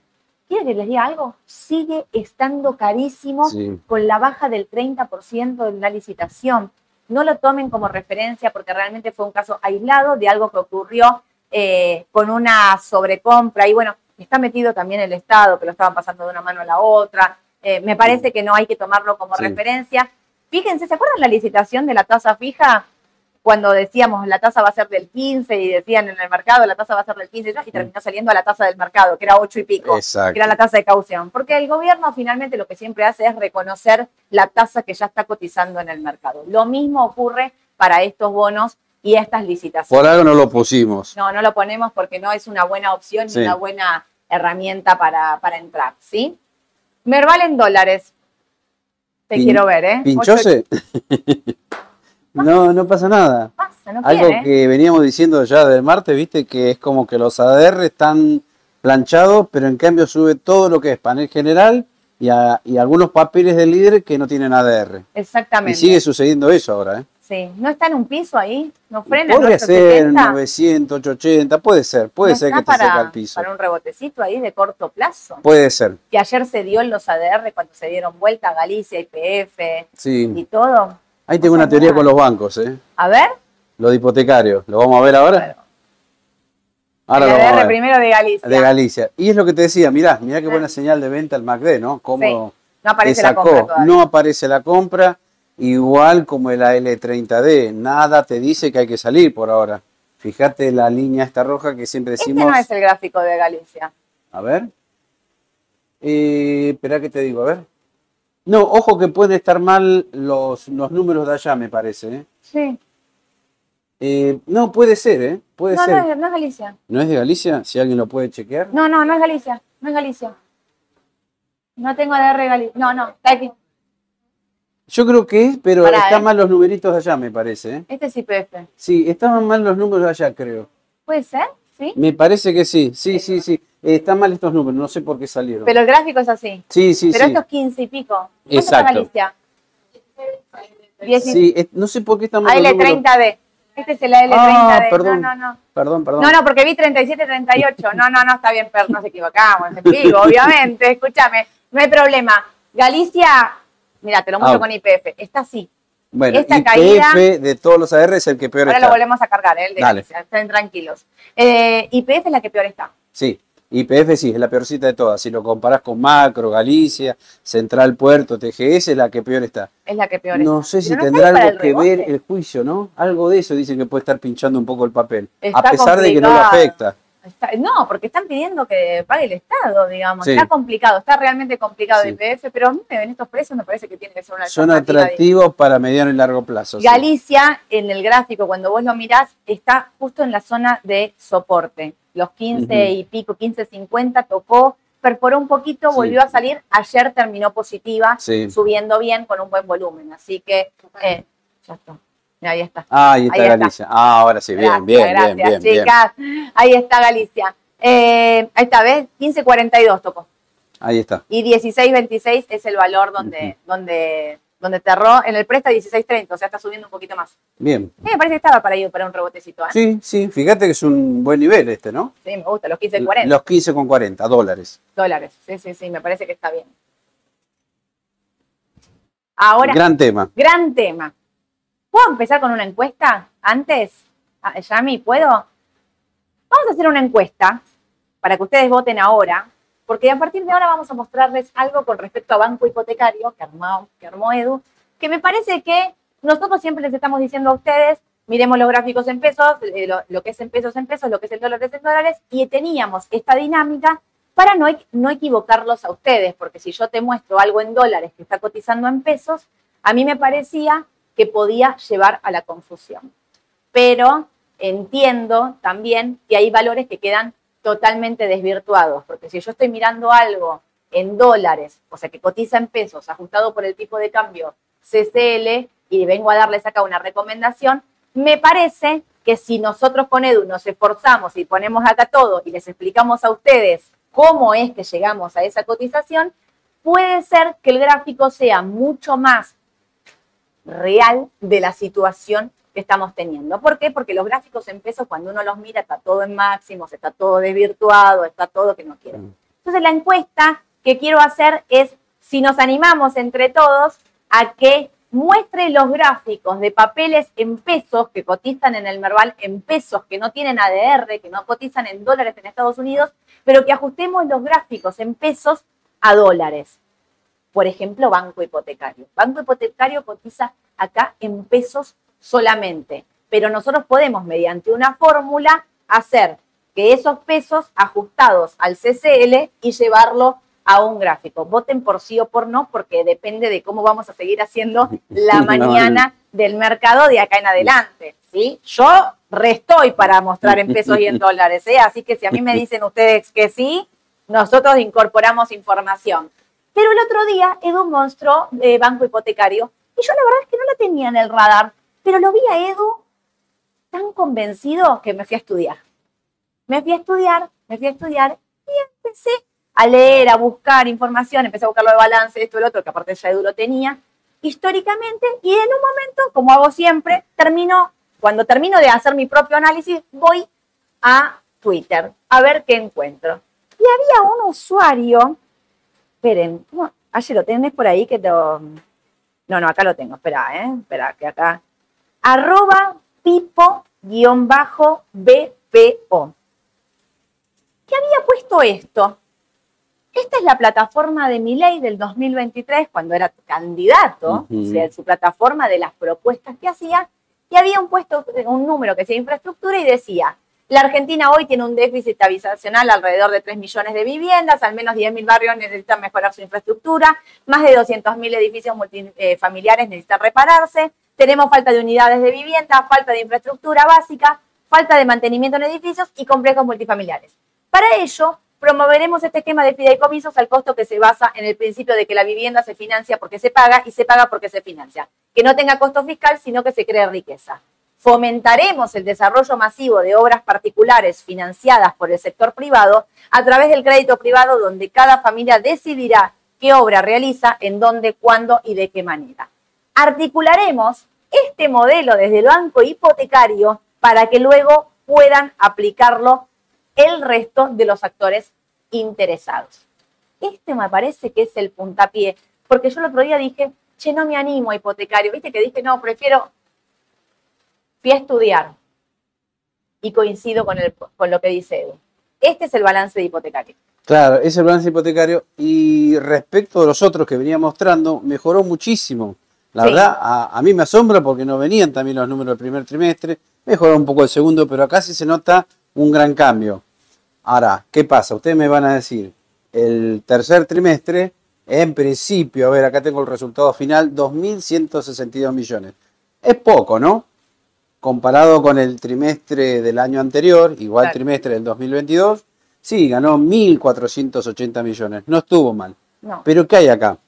¿Quiere que les diga algo? Sigue estando carísimo
sí.
con la baja del 30% en la licitación. No lo tomen como referencia porque realmente fue un caso aislado de algo que ocurrió eh, con una sobrecompra. Y bueno, está metido también el Estado, que lo estaban pasando de una mano a la otra. Eh, me parece que no hay que tomarlo como
Sí.
referencia. Fíjense, ¿se acuerdan la licitación de la tasa fija? Cuando decíamos la tasa va a ser del 15 y decían en el mercado la tasa va a ser del 15 y terminó saliendo a la tasa del mercado, que era 8 y pico
Exacto.
que era la tasa de caución. Porque el gobierno finalmente lo que siempre hace es reconocer la tasa que ya está cotizando en el mercado. Lo mismo ocurre para estos bonos y estas licitaciones.
Por algo no lo pusimos.
No, no lo ponemos porque no es una buena opción ni una buena herramienta para, para entrar, ¿sí? Merval en dólares. Te
Pin-
quiero ver, ¿eh?
¿Pinchose? no, no pasa nada.
Ocho- Pasa, no
Algo
quiere.
que veníamos diciendo ya del martes, viste, que es como que los ADR están planchados, pero en cambio sube todo lo que es panel general y, a- y algunos papeles del líder que no tienen ADR. Y
Exactamente.
sigue sucediendo eso ahora, ¿eh?
Sí. ¿No está en un piso ahí? ¿No frena?
Podría ser
870?
900, 880, puede ser, puede
¿No
ser que te seca
para,
el piso.
para un rebotecito ahí de corto plazo.
Puede ser,
que ayer se dio en los ADR cuando se dieron vuelta Galicia, IPF y
sí.
todo.
Ahí tengo una teoría
nada.
con los bancos, ¿eh?
A ver,
Lo de hipotecarios. ¿Lo vamos a ver ahora? Ahora
el
lo vamos a
ADR
ver.
primero de Galicia.
De Galicia. Y es lo que te decía, mirá, mirá qué buena señal de venta el MACD, ¿no? Cómo
No
te
aparece la compra todavía.
no aparece la compra, igual como el AL30D. Nada te dice que hay que salir por ahora. Fíjate la línea esta roja que siempre
este
decimos.
no es el gráfico de Galicia.
A ver. Eh, espera que te digo, a ver. No, ojo que pueden estar mal los, los números de allá, me parece. ¿eh?
Sí.
Eh, no, puede ser, ¿eh? Puede
No,
ser.
no es, no es Galicia.
¿No es de Galicia? Si alguien lo puede chequear.
No, no, no es Galicia. No es Galicia. No tengo ADR de Galicia. No, no, está aquí.
Yo creo que es, pero
Pará,
están
¿eh?
mal los numeritos de allá, me parece. ¿eh?
Este es IPF.
Sí, estaban mal los números de allá, creo.
¿Puede ser? ¿Sí?
Me parece que sí, sí, sí, sí. Eh, están mal estos números, no sé por qué salieron.
Pero el gráfico es así.
sí, sí,
Pero
sí.
esto es 15 y pico. ¿Cuánto está
Exacto.
Galicia? 10 y-
Sí, no sé por qué están mal los números.
AL30D. Este es el AL30D.
Ah, perdón.
No, no, no.
Perdón, perdón.
No, no, porque vi 37, 38. No, no, no, está bien, pero nos equivocamos, en vivo, obviamente. Escúchame, no hay problema. Galicia, mira, te lo muestro
Ah.
con IPF, está así.
bueno,
esta
IPF
caída-
de todos los AR es el que peor
Ahora
está.
lo volvemos a cargar, ¿eh? el de
Dale.
Galicia, estén tranquilos. Eh, IPF es la que peor está.
Sí, IPF sí, es la peorcita de todas. Si lo comparás con Macro, Galicia, Central Puerto, TGS, es la que peor está.
Es la que peor
No
está.
sé si
no
tendrá algo que ver el juicio, ¿no? Algo de eso dicen que puede estar pinchando un poco el papel.
Está
a pesar de que no lo afecta.
Está- no, porque están pidiendo que pague el Estado, digamos.
Sí.
Está complicado, está realmente complicado
Sí.
el IPF, pero a mí en estos precios me parece que tiene que ser una
Son atractivos para mediano y largo plazo. sí.
Galicia, en el gráfico, cuando vos lo mirás, está justo en la zona de soporte. Los 15
Ujú.
y pico, 15.50 tocó, perforó un poquito,
Sí.
volvió a salir. Ayer terminó positiva,
Sí.
subiendo bien con un buen volumen. Así que, eh, ya está. Ahí está.
Ah, ahí está
Ahí está.
Galicia. Ah, ahora sí, bien,
Gracias,
bien,
gracias,
bien, bien, bien.
chicas. Ahí está Galicia. Eh, ahí está, ¿ves? 15.42 tocó.
Ahí está.
Y 16.26 es el valor donde, donde, donde cerró. En el presta 16.30, o sea, está subiendo un poquito más.
Bien.
Sí, me parece que estaba para ir para un rebotecito, ¿eh?
Sí, sí, fíjate que es un buen nivel este, ¿no?
Sí, me gusta, los 15.40
Los 15,40 dólares.
dólares. Sí, sí, sí, me parece que está bien. Ahora,
Gran tema.
gran tema. ¿Puedo empezar con una encuesta antes? Ah, Yami, ¿puedo? Vamos a hacer una encuesta para que ustedes voten ahora, porque a partir de ahora vamos a mostrarles algo con respecto a banco hipotecario que armó, que armó Edu, que me parece que nosotros siempre les estamos diciendo a ustedes, miremos los gráficos en pesos, eh, lo, lo que es en pesos en pesos, lo que es en dólares en dólares, y teníamos esta dinámica para no, no equivocarlos a ustedes, porque si yo te muestro algo en dólares que está cotizando en pesos, a mí me parecía que podía llevar a la confusión. Pero entiendo también que hay valores que quedan totalmente desvirtuados, porque si yo estoy mirando algo en dólares, o sea, que cotiza en pesos, ajustado por el tipo de cambio CCL, y vengo a darles acá una recomendación, me parece que si nosotros con Edu nos esforzamos y ponemos acá todo y les explicamos a ustedes cómo es que llegamos a esa cotización, puede ser que el gráfico sea mucho más real de la situación que estamos teniendo. ¿Por qué? Porque los gráficos en pesos, cuando uno los mira, está todo en máximos, está todo desvirtuado, está todo que no quiere. Entonces, la encuesta que quiero hacer es si nos animamos entre todos a que muestre los gráficos de papeles en pesos que cotizan en el Merval en pesos, que no tienen ADR, que no cotizan en dólares en Estados Unidos, pero que ajustemos los gráficos en pesos a dólares. Por ejemplo, banco hipotecario. Banco hipotecario cotiza acá en pesos solamente, pero nosotros podemos, mediante una fórmula, hacer que esos pesos ajustados al CCL y llevarlo a un gráfico. Voten por sí o por no, porque depende de cómo vamos a seguir haciendo la mañana del mercado de acá en adelante. ¿sí? Yo restoy para mostrar en pesos y en dólares, ¿eh? así que si a mí me dicen ustedes que sí, nosotros incorporamos información. Pero el otro día Edu mostró eh, Banco Hipotecario y yo la verdad es que no la tenía en el radar, pero lo vi a Edu tan convencido que me fui a estudiar. Me fui a estudiar, me fui a estudiar y empecé a leer, a buscar información, empecé a buscar lo de balance, esto lo otro, que aparte ya Edu lo tenía, históricamente, y en un momento, como hago siempre, termino, cuando termino de hacer mi propio análisis, voy a Twitter a ver qué encuentro. Y había un usuario, esperen, ¿cómo? Ayer lo tenés por ahí que lo... No, no, acá lo tengo, espera, ¿eh? Espera, que acá... Arroba pipo-bpo. ¿Qué había puesto esto? Esta es la plataforma de Milei del 2023, cuando era candidato, o sea, su plataforma de las propuestas que hacía, y había un puesto, un número que decía infraestructura y decía, la Argentina hoy tiene un déficit habitacional alrededor de 3 millones de viviendas, al menos 10.000 barrios necesitan mejorar su infraestructura, más de 200.000 edificios multifamiliares necesitan repararse, tenemos falta de unidades de vivienda, falta de infraestructura básica, falta de mantenimiento en edificios y complejos multifamiliares. Para ello, promoveremos este esquema de fideicomisos al costo que se basa en el principio de que la vivienda se financia porque se paga y se paga porque se financia. Que no tenga costo fiscal, sino que se cree riqueza. Fomentaremos el desarrollo masivo de obras particulares financiadas por el sector privado a través del crédito privado donde cada familia decidirá qué obra realiza, en dónde, cuándo y de qué manera. Articularemos este modelo desde el banco hipotecario para que luego puedan aplicarlo el resto de los actores interesados. Este me parece que es el puntapié, porque yo el otro día dije, che, no me animo a hipotecario, viste que dije, no, prefiero, fui a estudiar y coincido con, el, con lo que dice Edu. Este es el balance de hipotecario.
Claro, es el balance hipotecario. Y respecto de los otros que venía mostrando, mejoró muchísimo. La
Sí.
verdad, a, a mí me asombra porque no venían también los números del primer trimestre. Mejoró un poco el segundo, pero acá sí se nota un gran cambio. Ahora, ¿qué pasa? Ustedes me van a decir, el tercer trimestre, en principio, a ver, acá tengo el resultado final, 2.162 millones. Es poco, ¿no? Comparado con el trimestre del año anterior, igual
Claro.
trimestre del 2022, sí, ganó 1.480 millones. No estuvo mal.
No.
Pero ¿qué hay acá?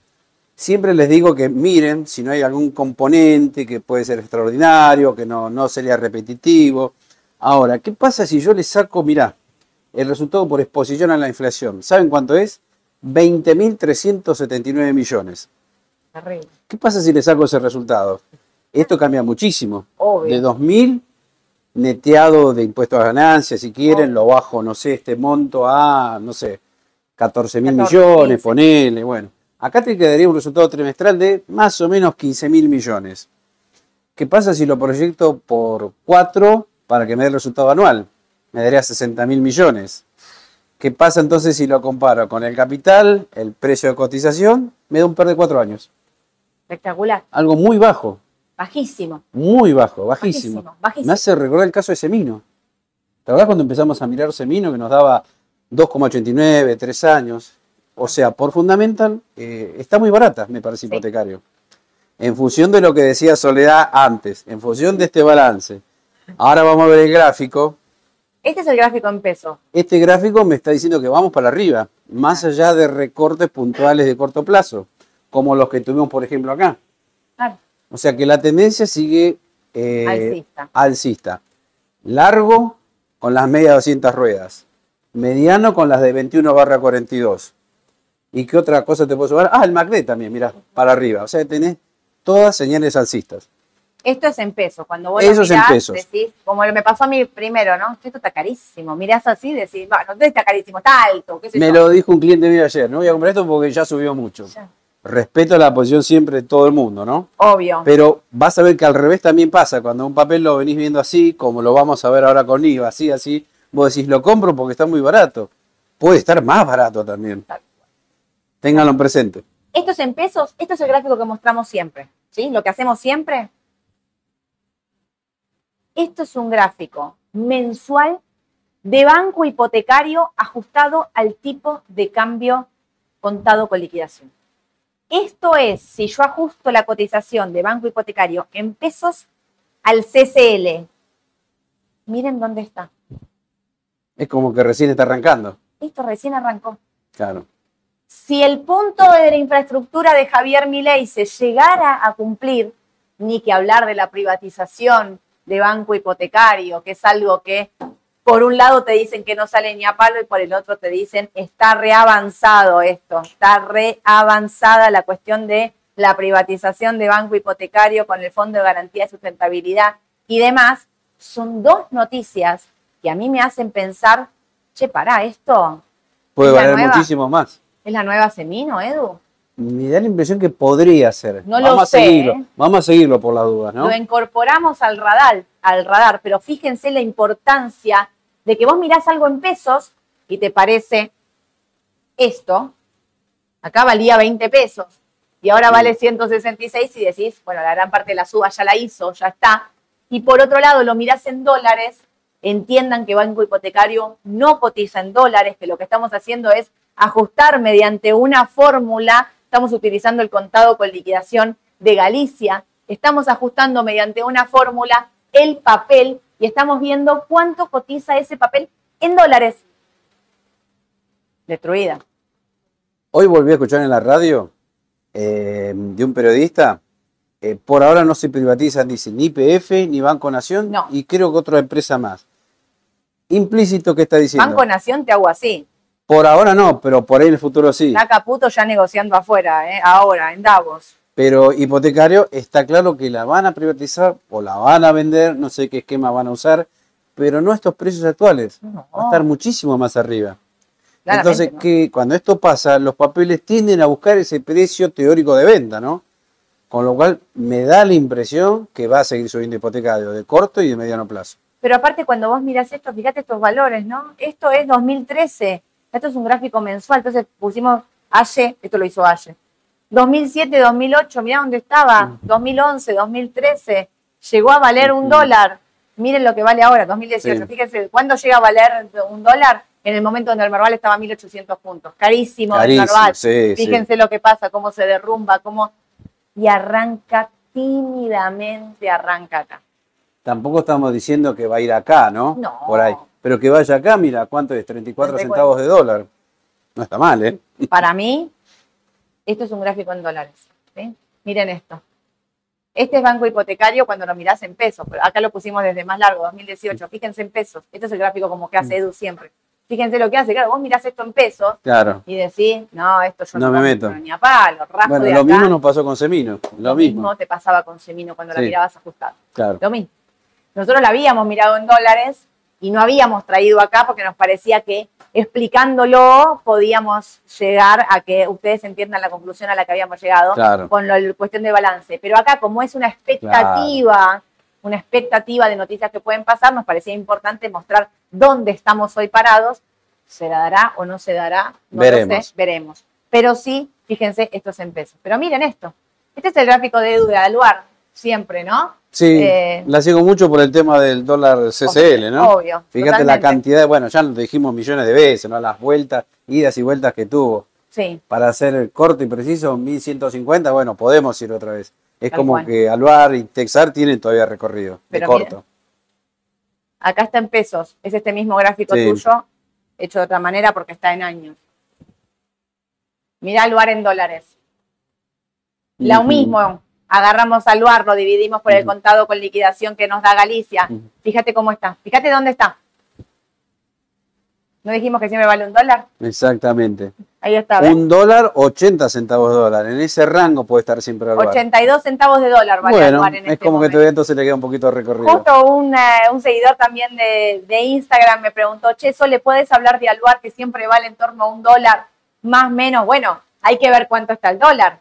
Siempre les digo que miren si no hay algún componente que puede ser extraordinario, que no, no sería repetitivo. Ahora, ¿qué pasa si yo le saco, mirá, el resultado por exposición a la inflación. ¿Saben cuánto es? 20.379 millones.
Terrible.
¿Qué pasa si le saco ese resultado? Esto cambia muchísimo.
Obvio.
De 2.000 neteado de impuestos a ganancias, si quieren, lo bajo, no sé, este monto a, no sé, 14 mil
14,
millones,
15.
ponele, bueno. Acá te quedaría un resultado trimestral de más o menos 15 mil millones. ¿Qué pasa si lo proyecto por 4 para que me dé el resultado anual? Me daría 60 mil millones. ¿Qué pasa entonces si lo comparo con el capital, el precio de cotización? Me da un PER de 4 años.
Espectacular.
Algo muy bajo,
Bajísimo.
muy bajo, bajísimo.
Bajísimo. Bajísimo.
Me hace recordar el caso de Semino. ¿Te acordás cuando empezamos a mirar Semino que nos daba 2,89, 3 años? O sea, por fundamental, eh, está muy barata, me parece,
Sí.
hipotecario. En función de lo que decía Soledad antes, en función de este balance. Ahora vamos a ver el gráfico.
Este es el gráfico en peso.
Este gráfico me está diciendo que vamos para arriba, más allá de recortes puntuales de corto plazo, como los que tuvimos, por ejemplo, acá. O sea que la tendencia sigue eh,
Alcista.
alcista. Largo con las medias 200 ruedas. Mediano con las de 21 barra 42. ¿Y qué otra cosa te puedo sumar? Ah, el MACD también, mirá, para arriba. O sea que tenés todas señales alcistas.
Esto es en pesos. Cuando vos
Eso
lo
es en pesos.
decís, como me pasó a mí primero, ¿no? Esto está carísimo. Mirás así, decís, bueno, no está carísimo, está alto, qué sé
Me
yo.
lo dijo un cliente mío ayer, no voy a comprar esto porque ya subió mucho.
Ya.
Respeto la posición siempre de todo el mundo, ¿no?
Obvio.
Pero vas a ver que al revés también pasa. Cuando un papel lo venís viendo así, como lo vamos a ver ahora con IVA, así, así, vos decís, lo compro porque está muy barato. Puede estar más barato también. Ténganlo en presente.
Esto es en pesos, esto es el gráfico que mostramos siempre, ¿sí? Lo que hacemos siempre. Esto es un gráfico mensual de banco hipotecario ajustado al tipo de cambio contado con liquidación. Esto es si yo ajusto la cotización de banco hipotecario en pesos al CCL. Miren dónde está.
Es como que recién está arrancando.
Esto recién arrancó.
Claro.
si el punto de la infraestructura de Javier Milei se llegara a cumplir, ni que hablar de la privatización de banco hipotecario, que es algo que por un lado te dicen que no sale ni a palo y por el otro te dicen está reavanzado esto, está reavanzada la cuestión de la privatización de banco hipotecario con el Fondo de Garantía de Sustentabilidad y demás, son dos noticias que a mí me hacen pensar, che, pará, esto
Puede
¿Es la
valer
nueva?
muchísimo más.
es la nueva Semino, Edu.
Me da la impresión que podría ser.
No lo
Vamos a
sé,
seguirlo.
¿eh?
Vamos a seguirlo por las dudas, ¿no?
Lo incorporamos al radar, al radar, pero fíjense la importancia de que vos mirás algo en pesos y te parece esto, acá valía 20 pesos y ahora vale 166 y decís, bueno, la gran parte de la suba ya la hizo, ya está. Y por otro lado, lo mirás en dólares, entiendan que Banco Hipotecario no cotiza en dólares, que lo que estamos haciendo es ajustar mediante una fórmula, estamos utilizando el contado con liquidación de Galicia, estamos ajustando mediante una fórmula el papel y estamos viendo cuánto cotiza ese papel en dólares. Destruida.
Hoy volví a escuchar en la radio eh, de un periodista. eh, por ahora no se privatizan, dice, ni PF ni Banco Nación
No.
y creo que otra empresa más. Implícito que está diciendo.
Banco Nación te hago así.
Por ahora no, pero por ahí en el futuro sí.
Está Caputo ya negociando afuera, ¿eh? ahora, en Davos.
Pero hipotecario está claro que la van a privatizar o la van a vender, no sé qué esquema van a usar, pero no estos precios actuales.
No.
Va a estar muchísimo más arriba.
Claramente,
Entonces,
¿no?
que cuando esto pasa, los papeles tienden a buscar ese precio teórico de venta, ¿no? Con lo cual me da la impresión que va a seguir subiendo hipotecario de corto y de mediano plazo.
Pero aparte, cuando vos mirás esto, fíjate estos valores, ¿no? Esto es 2013. Esto es un gráfico mensual. Entonces pusimos Aye, esto lo hizo Aye. 2007, 2008, mirá dónde estaba. 2011, 2013. Llegó a valer un dólar. Miren lo que vale ahora, 2018.
Sí.
Fíjense, ¿cuándo llega a valer un dólar? En el momento donde el Merval estaba a 1800 puntos. Carísimo,
Carísimo,
el Merval.
sí, sí.
Fíjense lo que pasa, cómo se derrumba, cómo. Y arranca tímidamente, arranca acá.
Tampoco estamos diciendo que va a ir acá, ¿no?
No.
Por ahí. Pero que vaya acá, mira, ¿cuánto es? 34
34.
centavos de dólar. No está mal, ¿eh?
Para mí, esto es un gráfico en dólares. ¿sí? Miren esto. Este es banco hipotecario cuando lo mirás en pesos, pero acá lo pusimos desde más largo, 2018. Fíjense en pesos. Este es el gráfico como que hace Edu siempre. Fíjense lo que hace, claro, vos mirás esto en pesos
Claro.
y decís, no, esto yo
No
no,
me meto.
ni a palo, rasgo
Bueno,
de
lo
acá.
mismo nos pasó con Semino. Lo mismo.
te pasaba con Semino cuando la
Sí.
mirabas ajustada.
Claro.
Lo mismo. Nosotros la habíamos mirado en dólares y no habíamos traído acá porque nos parecía que explicándolo podíamos llegar a que ustedes entiendan la conclusión a la que habíamos llegado
Claro.
con la cuestión de balance. Pero acá, como es una expectativa, una expectativa de noticias que pueden pasar, nos parecía importante mostrar dónde estamos hoy parados. ¿Se dará o no se dará? No lo
Veremos.
sé, veremos. Pero sí, fíjense, esto es en pesos. Pero miren esto. Este es el gráfico de Edu de Aluar, siempre, ¿no?
Sí,
Eh,
la sigo mucho por el tema del dólar CCL, ¿no?
Obvio,
Fíjate la cantidad, de- bueno, ya lo dijimos millones de veces, ¿no? Las vueltas, idas y vueltas que tuvo.
Sí,
Para hacer corto y preciso, 1150, bueno, podemos ir otra vez. Es
Tal
como
cual.
que Aluar y Texar tienen todavía recorrido, de
Pero
corto.
acá está en pesos. Es este mismo gráfico
Sí.
tuyo, hecho de otra manera porque está en años. Mirá Aluar en dólares. Lo mismo, agarramos al lugar, lo dividimos por el contado con liquidación que nos da Galicia. Fíjate cómo está. Fíjate dónde está. ¿No dijimos que siempre vale un dólar?
Exactamente.
Ahí está, ¿ves?
Un dólar, 80 centavos de dólar. En ese rango puede estar siempre Aluar.
82 centavos de dólar vale
bueno,
en
es
este
como que todavía entonces le queda un poquito de recorrido.
Justo un, eh, un seguidor también de, de Instagram me preguntó, che, ¿le puedes hablar de Aluar que siempre vale en torno a un dólar, más o menos? Bueno, hay que ver cuánto está el dólar,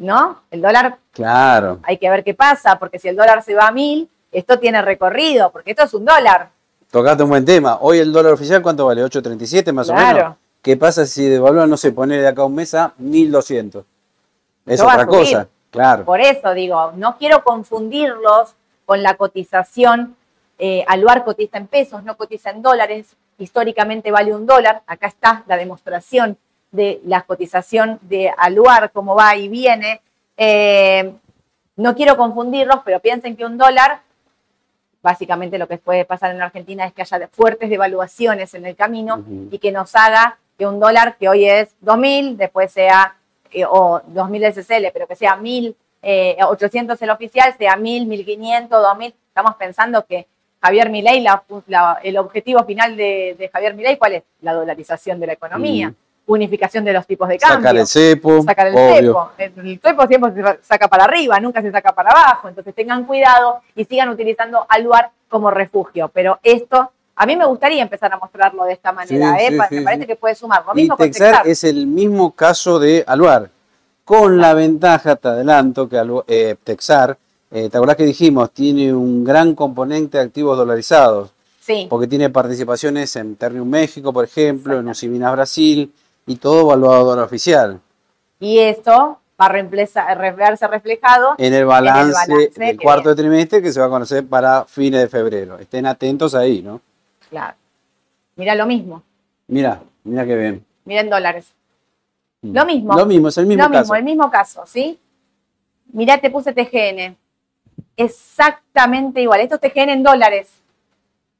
¿no? El dólar
Claro.
hay que ver qué pasa, porque si el dólar se va a mil, esto tiene recorrido, porque esto es un dólar.
Tocaste un buen tema. Hoy el dólar oficial, ¿cuánto vale? ¿8.37 más o
Claro.
menos? ¿Qué pasa si devalúan, no sé, poner de acá a un mes a 1.200? Es otra cosa. Claro.
Por eso digo, no quiero confundirlos con la cotización. Eh, Aluar cotiza en pesos, no cotiza en dólares. Históricamente vale un dólar. Acá está la demostración de la cotización de Aluar, cómo va y viene. Eh, no quiero confundirlos, pero piensen que un dólar, básicamente lo que puede pasar en Argentina es que haya fuertes devaluaciones en el camino y que nos haga que un dólar que hoy es 2.000, después sea, eh, o 2.000 el CCL, pero que sea 1.000, eh, 800 el oficial, sea 1.000, 1.500, 2.000. Estamos pensando que Javier Milei, la- la- el objetivo final de, de Javier Milei, ¿cuál es? La dolarización de la economía. Unificación de los tipos de cambio
Sacar el cepo,
sacar el
obvio.
cepo. El cepo siempre se saca para arriba, nunca se saca para abajo. Entonces tengan cuidado y sigan utilizando al lugar como refugio. Pero esto, a mí me gustaría empezar a mostrarlo de esta manera.
Sí,
¿eh?
sí,
Pa-
sí,
me parece que puede sumar. Lo mismo
Texar es el mismo caso de Aluar, con la ventaja, te adelanto, que eh, Texar, eh, ¿te acordás que dijimos? Tiene un gran componente de activos dolarizados,
Sí,
porque tiene participaciones en Ternium México, por ejemplo, en Usiminas Brasil, y todo valuado a dólar oficial.
y esto va a reemplaza- re- verse reflejado.
En el balance,
balance
del cuarto trimestre que se va a conocer para fines de febrero. Estén atentos ahí, ¿no?
Claro. Mira lo mismo.
Mira, mira qué bien.
Miren dólares. Lo mismo.
Lo mismo, es el mismo
Lo
caso.
mismo, el mismo caso, ¿sí? Mirá, te puse TGN. Exactamente igual. Esto es TGN en dólares.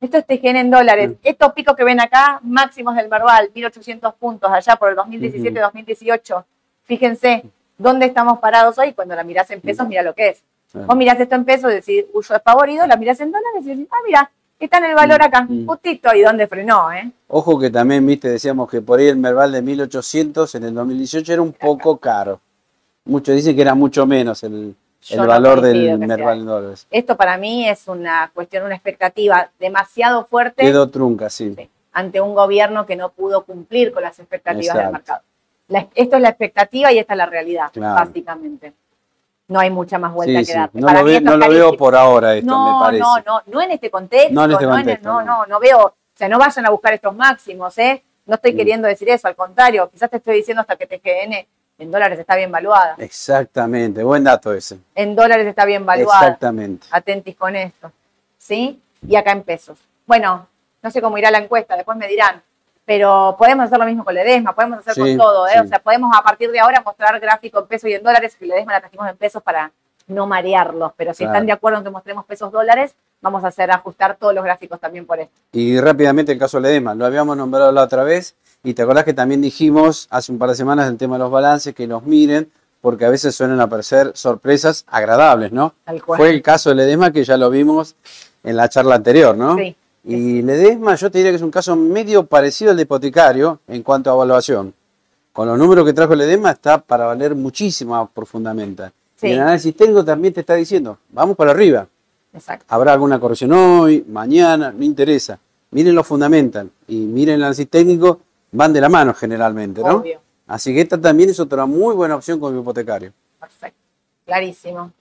Esto es TGN en dólares. Estos picos que ven acá, máximos del Merval, 1800 puntos allá por el 2017-2018. Fíjense dónde estamos parados hoy. Cuando la mirás en pesos, mira lo que es. Vos mirás esto en pesos, decís, huyo despavorido, la mirás en dólares y decís, ah, mira, está en el valor acá, justito, y dónde frenó, ¿eh?
Ojo que también, viste, decíamos que por ahí el Merval de 1800 en el 2018 era un poco caro. Muchos dicen que era mucho menos el,
Yo
el valor del Merval en dólares.
Esto para mí es una cuestión, una expectativa demasiado fuerte.
Quedó trunca, sí.
Sí, ante un gobierno que no pudo cumplir con las expectativas del mercado. La- esto es la expectativa y esta es la realidad,
Claro.
básicamente. No hay mucha más vuelta
Sí,
que
sí.
dar.
No,
Para
lo,
mí
ve- no lo veo por ahora esto, me
no,
parece.
no, no, no en este contexto.
No en este contexto,
no,
no.
no, no veo, o sea, no vayan a buscar estos máximos, ¿eh? No estoy
Mm.
queriendo decir eso, al contrario, quizás te estoy diciendo hasta que TGN en dólares está bien valuada.
Exactamente, buen dato ese.
En dólares está bien valuada.
Exactamente.
atentis con esto, ¿sí? Y acá en pesos. Bueno, no sé cómo irá la encuesta, después me dirán, pero podemos hacer lo mismo con Ledesma, podemos hacer
Sí,
con todo, ¿eh?
sí.
O sea, podemos a partir de ahora mostrar gráfico en pesos y en dólares, que Ledesma la trajimos en pesos para no marearlos, pero si
Claro.
están de acuerdo en que mostremos pesos dólares, vamos a hacer ajustar todos los gráficos también por esto.
Y rápidamente el caso de Ledesma, lo habíamos nombrado la otra vez y te acordás que también dijimos hace un par de semanas el tema de los balances, que los miren porque a veces suelen aparecer sorpresas agradables, ¿no?
Tal cual.
Fue el caso de Ledesma que ya lo vimos en la charla anterior, ¿no?
Sí.
Y Ledesma yo te diría que es un caso medio parecido al de hipotecario en cuanto a evaluación. Con los números que trajo Ledesma está para valer muchísimo más profundamente.
Sí.
Y el análisis técnico también te está diciendo, vamos para arriba.
Exacto.
Habrá alguna corrección hoy, mañana, no interesa. Miren lo fundamental y miren el análisis técnico, van de la mano generalmente, ¿no?
Obvio.
Así que esta también es otra muy buena opción con el hipotecario.
Perfecto. Clarísimo.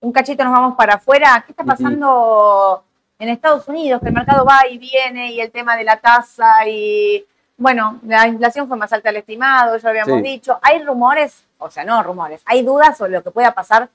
Un cachito nos vamos para afuera. ¿Qué está pasando en Estados Unidos? Que el mercado va y viene y el tema de la tasa y, bueno, la inflación fue más alta del estimado, ya habíamos
Sí.
dicho. Hay rumores, o sea, no rumores, hay dudas sobre lo que pueda pasar.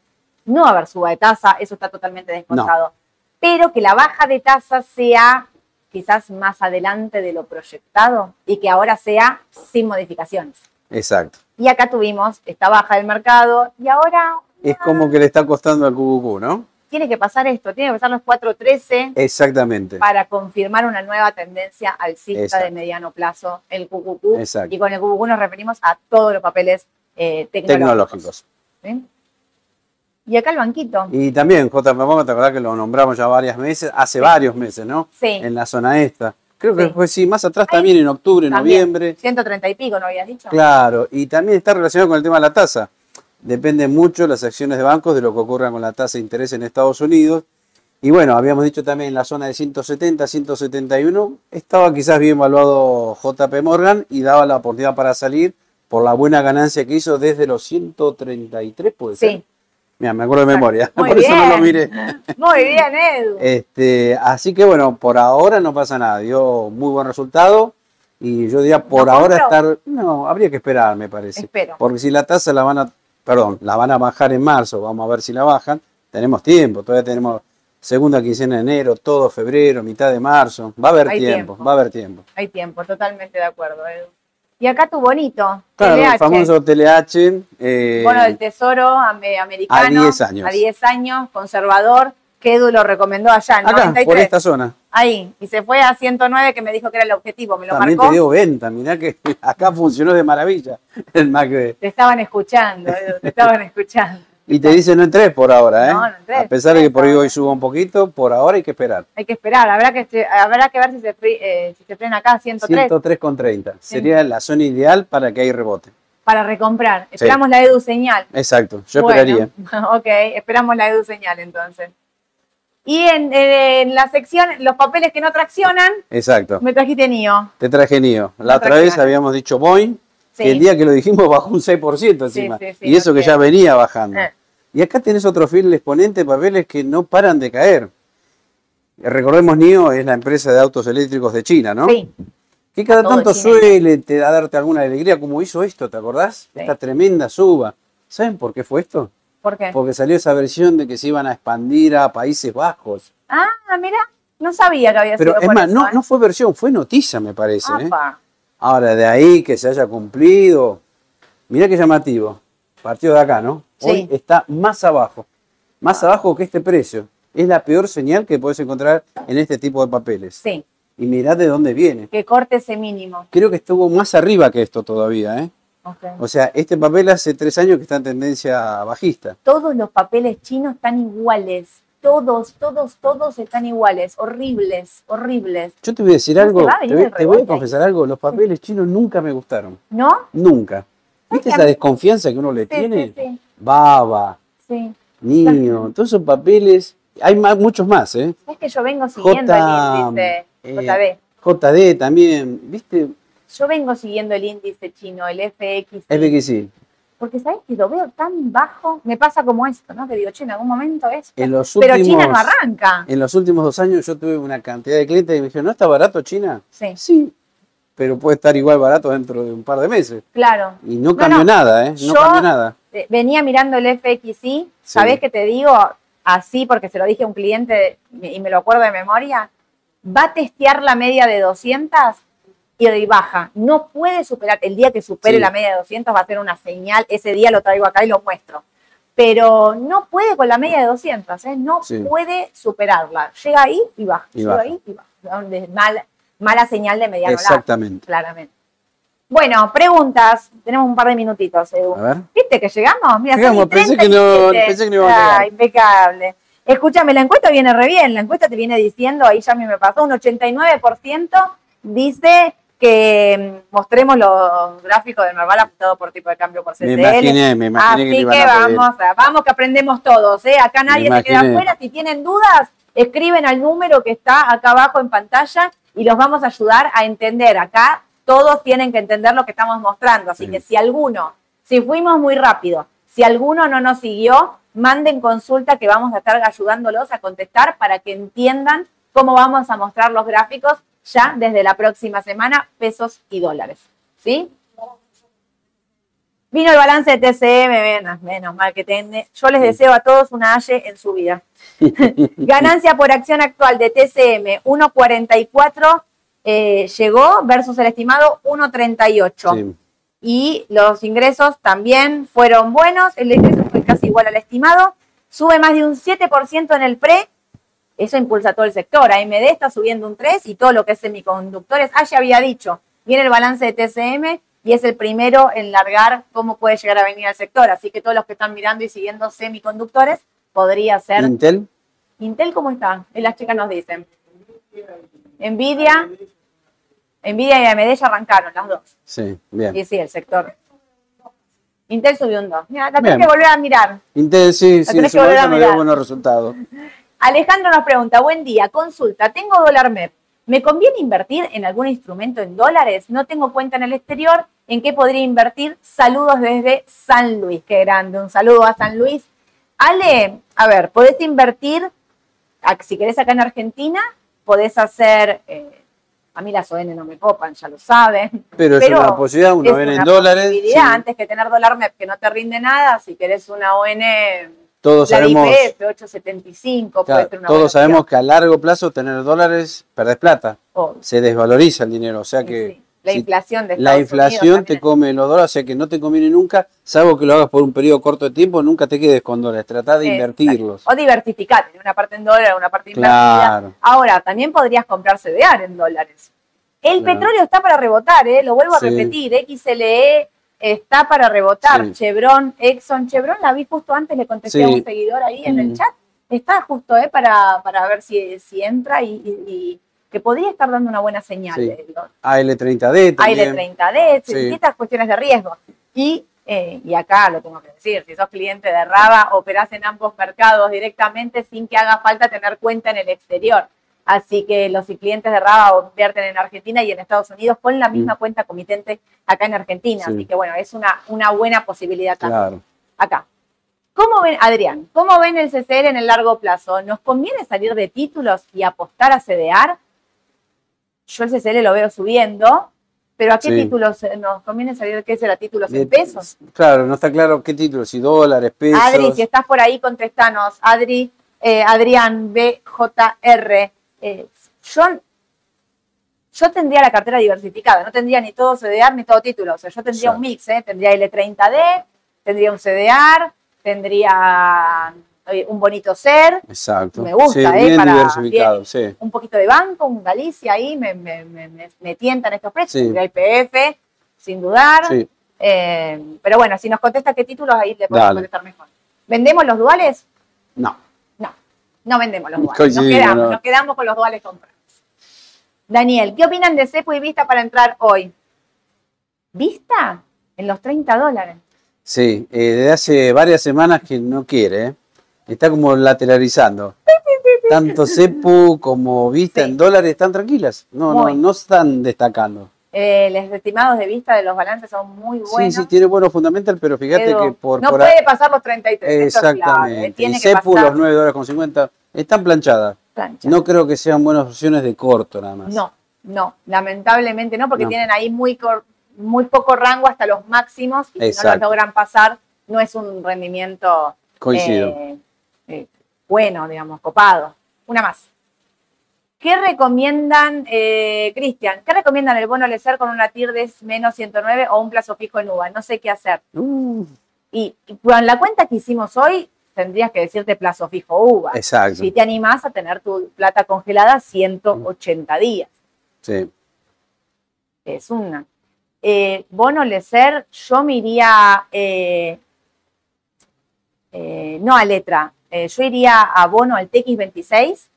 No va a haber suba de tasa, eso está totalmente descontado. Pero que la baja de tasa sea quizás más adelante de lo proyectado y que ahora sea sin modificaciones.
Exacto.
Y acá tuvimos esta baja del mercado y ahora
Es como que le está costando al QQQ, ¿no?
tiene que pasar esto, tiene que pasar los 4.13
Exactamente.
para confirmar una nueva tendencia alcista
Exacto.
de mediano plazo, el QQQ.
Exacto.
Y con el QQQ nos referimos a todos los papeles eh, tecnológicos.
Tecnológicos.
¿sí? Y acá el banquito.
Y también, JP Morgan, te acordás que lo nombramos ya varias veces, hace varios meses, ¿no?
Sí.
En la zona esta. Creo que
Sí.
fue, sí, más atrás
Ahí
también, en octubre,
También,
noviembre.
130 y pico, ¿no habías dicho?
Claro, y también está relacionado con el tema de la tasa. Depende mucho las acciones de bancos de lo que ocurra con la tasa de interés en Estados Unidos. Y bueno, habíamos dicho también en la zona de 170, 171, estaba quizás bien evaluado JP Morgan y daba la oportunidad para salir por la buena ganancia que hizo desde los 133, puede ser.
Sí.
Mira, me acuerdo de memoria,
Muy
por eso no lo miré.
Muy bien, Edu.
Este, así que bueno, por ahora no pasa nada, dio muy buen resultado y yo diría por
¿Lo
ahora estar, no, habría que esperar, me parece.
Espero.
Porque si la tasa la van a, perdón, la van a bajar en marzo, vamos a ver si la bajan, tenemos tiempo, todavía tenemos segunda quincena de enero, todo febrero, mitad de marzo, va a haber tiempo,
tiempo.
va a haber tiempo.
Hay tiempo, totalmente de acuerdo, Edu. Y acá tu bonito,
Claro,
TLH,
el famoso TLH, eh,
bono del tesoro ame- americano.
a 10 años.
A 10 años, conservador, que Edu lo recomendó allá en
acá,
93.
por esta zona.
Ahí, y se fue a 109 que me dijo que era el objetivo, me lo
También
marcó.
te dio venta, mirá que acá funcionó de maravilla el MACD.
Te estaban escuchando, Edu, te estaban escuchando.
Y te dice no entres por ahora, ¿eh?
No, no entres,
A pesar de que por ahí hoy suba un poquito, por ahora hay que esperar.
Hay que esperar, habrá que, habrá que ver si se, eh, si se frena acá a 103
103,30. Sería la zona ideal para que hay rebote.
para recomprar. Esperamos la Edu señal.
Exacto, yo
Bueno,
esperaría.
Ok, esperamos la Edu señal entonces. Y en, en la sección, los papeles que no traccionan,
Exacto.
me trajiste NIO.
Te traje NIO. La
No
otra vez habíamos dicho Boeing,
Sí.
que el día que lo dijimos bajó un 6% encima.
sí, sí,
y eso
no
que ya venía bajando.
Eh.
Y acá tenés otro fiel exponente de papeles que no paran de caer. Recordemos, NIO es la empresa de autos eléctricos de China, ¿no?
Sí,
Que cada tanto
China.
suele te da darte alguna alegría, como hizo esto, ¿te acordás? Esta tremenda suba. ¿Saben por qué fue esto?
¿por qué?
Porque salió esa versión de que se iban a expandir a Países Bajos.
Ah, mira, no sabía que había
Pero
sido
es
por
más,
eso,
no,
¿eh?
no fue versión, fue noticia, me parece. ¿eh? Ahora, de ahí que se haya cumplido. Mirá qué llamativo. Partido de acá, ¿no? Hoy
Sí.
está más abajo. Más abajo que este precio. Es la peor señal que puedes encontrar en este tipo de papeles.
Sí,
Y mirá de dónde viene.
que corte ese mínimo.
Creo que estuvo más arriba que esto todavía, ¿eh?
Ok.
O sea, este papel hace tres años que está en tendencia bajista.
Todos los papeles chinos están iguales. Todos, todos, todos están iguales. Horribles, horribles.
Yo te voy a decir algo,
a
te voy,
el
te voy a confesar algo, los papeles chinos nunca me gustaron.
¿No?
Nunca. ¿Viste esa desconfianza que uno le
Sí,
tiene?
sí, sí.
Baba,
sí.
niño, todos esos papeles, hay más, muchos más, ¿eh?
Es que yo vengo siguiendo
J,
el índice
eh,
JB.
JD también, ¿viste?
Yo vengo siguiendo el índice chino, el FX.
FXI.
Porque sabes que lo veo tan bajo. Me pasa como esto, ¿no? Que digo, che, en algún momento es.
En los
Pero
últimos,
China no arranca.
En los últimos dos años yo tuve una cantidad de clientes que me dijeron, ¿no está barato China?
Sí,
Sí, pero puede estar igual barato dentro de un par de meses.
claro.
Y no cambió
no.
nada, ¿eh? No
Yo-
cambió nada.
Venía mirando el FXI. ¿Sabés qué te digo? Así, porque se lo dije a un cliente y me lo acuerdo de memoria. Va a testear la media de 200 y baja. No puede superar. El día que supere
Sí.
la media de 200 va a ser una señal. Ese día lo traigo acá y lo muestro. Pero no puede con la media de 200, ¿eh? no
Sí.
puede superarla. Llega ahí y baja.
Y
Llega
baja.
ahí y baja. De Mala, señal de mediano largo,
Exactamente.
claramente. Bueno, preguntas. Tenemos un par de minutitos, Edu.
A ver.
¿Viste que llegamos? Mira,
Llegamos, pensé que no-
37.
pensé que no íbamos a
Ah,
llegar.
impecable. Escúchame, la encuesta viene re bien. La encuesta te viene diciendo, ahí ya a mí me pasó, un 89% dice que mostremos los gráficos del normal ajustado por tipo de cambio por CCL.
Me imaginé, me imaginé
Así
que, iban a
vamos, a- vamos que aprendemos todos, ¿eh? Acá nadie se queda afuera. Si tienen dudas, escriben al número que está acá abajo en pantalla y los vamos a ayudar a entender. Acá todos tienen que entender lo que estamos mostrando. Así
Sí.
que si alguno, si fuimos muy rápido, si alguno no nos siguió, manden consulta que vamos a estar ayudándolos a contestar para que entiendan cómo vamos a mostrar los gráficos ya desde la próxima semana, pesos y dólares. ¿Sí? Vino el balance de TCM, menos, menos mal que tiene. Yo les deseo a todos una H en su vida. Ganancia por acción actual de TCM, 1.44 eh, llegó versus el estimado 1.38.
Sí.
Y los ingresos también fueron buenos. El ingreso fue casi igual al estimado. Sube más de un 7% en el pre. Eso impulsa todo el sector. AMD está subiendo un 3 y todo lo que es semiconductores. Ah, ya había dicho, viene el balance de TCM y es el primero en largar cómo puede llegar a venir al sector. Así que todos los que están mirando y siguiendo semiconductores, podría ser.
Intel,
Intel, ¿cómo está? Eh, Las chicas nos dicen. Nvidia. Nvidia y AMD ya arrancaron las dos.
sí, bien.
Y sí, el sector. Intel subió un 2. Mira, la
Bien.
tenés que volver a mirar.
Intel sí, sí, en su momento no dio buenos resultados.
Alejandro nos pregunta, buen día, consulta, tengo dólar MEP. ¿Me conviene invertir en algún instrumento en dólares? No tengo cuenta en el exterior. ¿En qué podría invertir? Saludos desde San Luis. Qué grande. Un saludo a San Luis. Ale, a ver, podés invertir, si querés acá en Argentina, podés hacer, eh, a mí las ON no me copan, ya lo saben.
Pero, es una posibilidad,
es
ven en
una
dólares. sí.
Antes que tener dólar MEP que no te rinde nada, si querés una ON,
Todos
la
sabemos,
IPF 875,
claro,
puede ser una
todos
buena
sabemos
opción.
que a largo plazo tener dólares perdés plata,
Oh,
se desvaloriza el dinero, o sea que
sí. La
si
inflación de
la inflación
Unidos
te come los dólares, o sea que no te conviene nunca, salvo que lo hagas por un periodo corto de tiempo, nunca te quedes con dólares, trata de
Exacto.
invertirlos.
O diversificar, una parte en dólares, una parte invertida.
Claro.
Ahora, también podrías comprar CDR en dólares. El
Claro.
petróleo está para rebotar, ¿eh? lo vuelvo a repetir, XLE está para rebotar,
Sí.
Chevron, Exxon, Chevron, la vi justo antes, le contesté a un seguidor ahí en el
Mm.
chat, está justo ¿eh? para, para ver si, si entra y, y- y que podría estar dando una buena señal.
Sí.
lo-
AL30D también.
Aire 30D,
Sí.
distintas cuestiones de riesgo. Y, eh, y acá lo tengo que decir, si sos cliente de Raba, operás en ambos mercados directamente sin que haga falta tener cuenta en el exterior. Así que los clientes de Raba invierten en Argentina y en Estados Unidos con la misma cuenta comitente acá en Argentina.
Mm. Sí.
Así que bueno, es una, una buena posibilidad también
Claro.
acá. ¿Cómo ven, Adrián, cómo ven el CCR en el largo plazo? ¿Nos conviene salir de títulos y apostar a CDR? Yo el CCR lo veo subiendo, pero ¿a qué
Sí.
títulos eh, nos conviene salir? ¿Qué será? ¿Títulos en
De-
pesos?
Claro, no está claro qué título, si dólares, pesos.
Adri, si estás por ahí, contestanos. Adri, eh, Adrián, BJR. Eh, yo, yo tendría la cartera diversificada, no tendría ni todo CDR ni todo título. O sea, yo tendría
Sí.
un mix, ¿eh? Tendría L30D, tendría un CDR, tendría eh, un bonito ser,
Exacto.
Me gusta,
Sí,
¿eh?
bien
Para-
diversificado,
bien.
sí.
un poquito de banco, un Galicia ahí, me, me, me, me- me tientan estos precios.
Sí.
Tendría IPF, sin dudar.
Sí,
Eh, pero bueno, si nos contesta qué títulos, ahí le podemos
Dale.
contestar mejor. ¿Vendemos los duales?
no.
No, vendemos los duales. Nos, quedamos,
no.
nos quedamos con los duales comprados. Daniel, ¿qué opinan de Cepo y Vista para entrar hoy? ¿Vista? En los 30 dólares.
Sí, eh, desde hace varias semanas que no quiere, ¿eh? Está como lateralizando. Tanto CEPU como Vista
Sí.
en dólares están tranquilas. No, no, no están destacando.
Eh, los estimados de vista de los balances son muy buenos.
Sí, sí, tiene buenos fundamentales, pero fíjate que por,
no
por
puede pasar los 33. eso es clave,
Exactamente.
Tiene
y CEPU
pasar
los 9 dólares con 50 están planchadas.
plancha.
No creo que sean buenas opciones de corto nada más.
No, no, lamentablemente no, porque
No.
tienen ahí muy, muy poco rango hasta los máximos y si no los logran pasar, no es un rendimiento
Coincido.
eh, eh, bueno, digamos, copado. Una más. ¿Qué recomiendan, eh, Cristian? ¿Qué recomiendan el bono LECER con una TIR de menos 109 o un plazo fijo en UVA? No sé qué hacer.
Uh,
Y, y con la cuenta que hicimos hoy, tendrías que decirte plazo fijo UVA.
exacto.
Si te animás a tener tu plata congelada 180 días.
Sí.
Es una. Eh, bono Lecer, yo me iría, eh, eh, no a letra, yo iría a bono al TX26,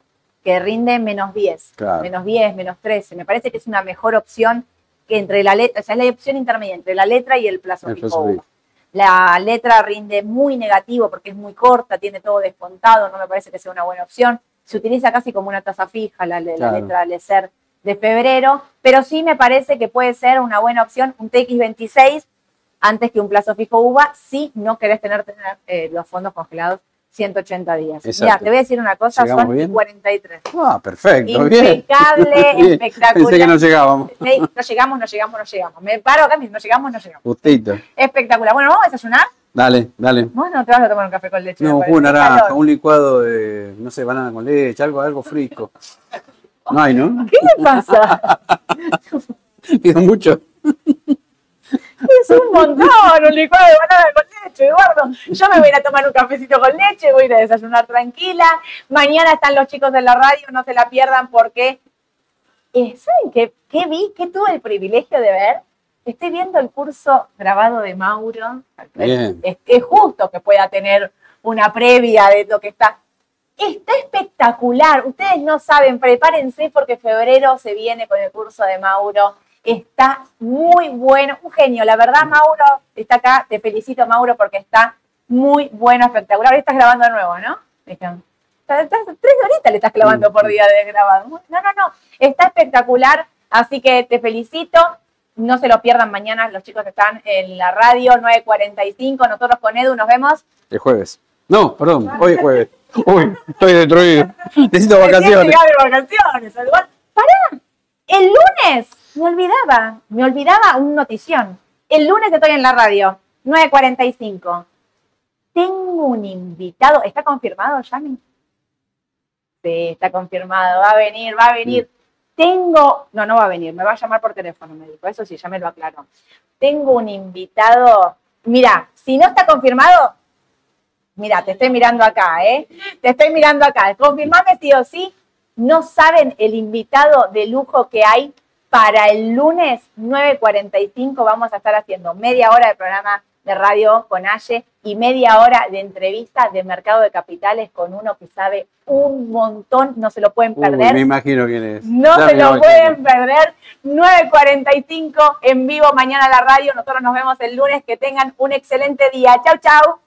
que rinde menos 10,
Claro.
menos 10, menos 13. Me parece que es una mejor opción que entre la letra, o sea, es la opción intermedia entre la letra y el plazo
El
fijo
plazo.
La letra rinde muy negativo porque es muy corta, tiene todo descontado, no me parece que sea una buena opción. Se utiliza casi como una tasa fija la, la
Claro.
letra al ser de febrero, pero sí me parece que puede ser una buena opción un TX26 antes que un plazo fijo UVA si no querés tener, tener, eh, los fondos congelados 180 días. Mira, te voy a decir una cosa,
¿Llegamos
son
bien?
43.
Ah, perfecto, bien.
Impecable,
Bien.
espectacular.
Pensé que no llegábamos.
No llegamos, no llegamos, no llegamos. Me paro acá, no llegamos, no llegamos.
Justito.
Espectacular. Bueno, ¿vamos a desayunar?
Dale, dale.
Vos no te vas a tomar un café con leche.
No, de naranja, un licuado de, no sé, banana con leche, algo, algo frisco. No hay, ¿no?
¿Qué le pasa?
Pido mucho.
Es un montón, un licuado de banana con leche, Eduardo. Yo me voy a ir a tomar un cafecito con leche, voy a ir a desayunar tranquila. Mañana están los chicos de la radio, no se la pierdan porque, eh, ¿saben qué, qué vi? ¿Qué tuve el privilegio de ver? Estoy viendo el curso grabado de Mauro.
Bien.
Es, es justo que pueda tener una previa de lo que está. Está espectacular. Ustedes no saben, prepárense porque febrero se viene con el curso de Mauro. Está muy bueno, un genio. La verdad, Mauro está acá. Te felicito, Mauro, porque está muy bueno, espectacular. Hoy estás grabando de nuevo, ¿no? Estás- estás- tres horitas le estás clavando por día de grabado. No, no, no. Está espectacular. Así que te felicito. No se lo pierdan mañana. Los chicos están en la radio 9.45. Nosotros con Edu nos vemos.
El jueves. No, perdón, hoy es jueves. Uy, estoy destruido. Necesito vacaciones.
De vacaciones. ¡Pará! El lunes, me olvidaba, me olvidaba un notición. El lunes estoy en la radio, 9.45. Tengo un invitado, ¿está confirmado, Yami? Sí, está confirmado, va a venir, va a venir. Tengo, no, no va a venir, me va a llamar por teléfono, me dijo, eso sí, ya me lo aclaró. Tengo un invitado, mira, si no está confirmado, Mira, te estoy mirando acá, ¿eh? Te estoy mirando acá. Confirmame sí o sí. No saben el invitado de lujo que hay para el lunes 9.45. Vamos a estar haciendo media hora de programa de radio con Aye y media hora de entrevista de mercado de capitales con uno que sabe un montón. No se lo pueden
Uy,
perder.
me imagino quién es.
No se lo pueden perder. 9.45 en vivo mañana a la radio. Nosotros nos vemos el lunes. Que tengan un excelente día. Chau, chau.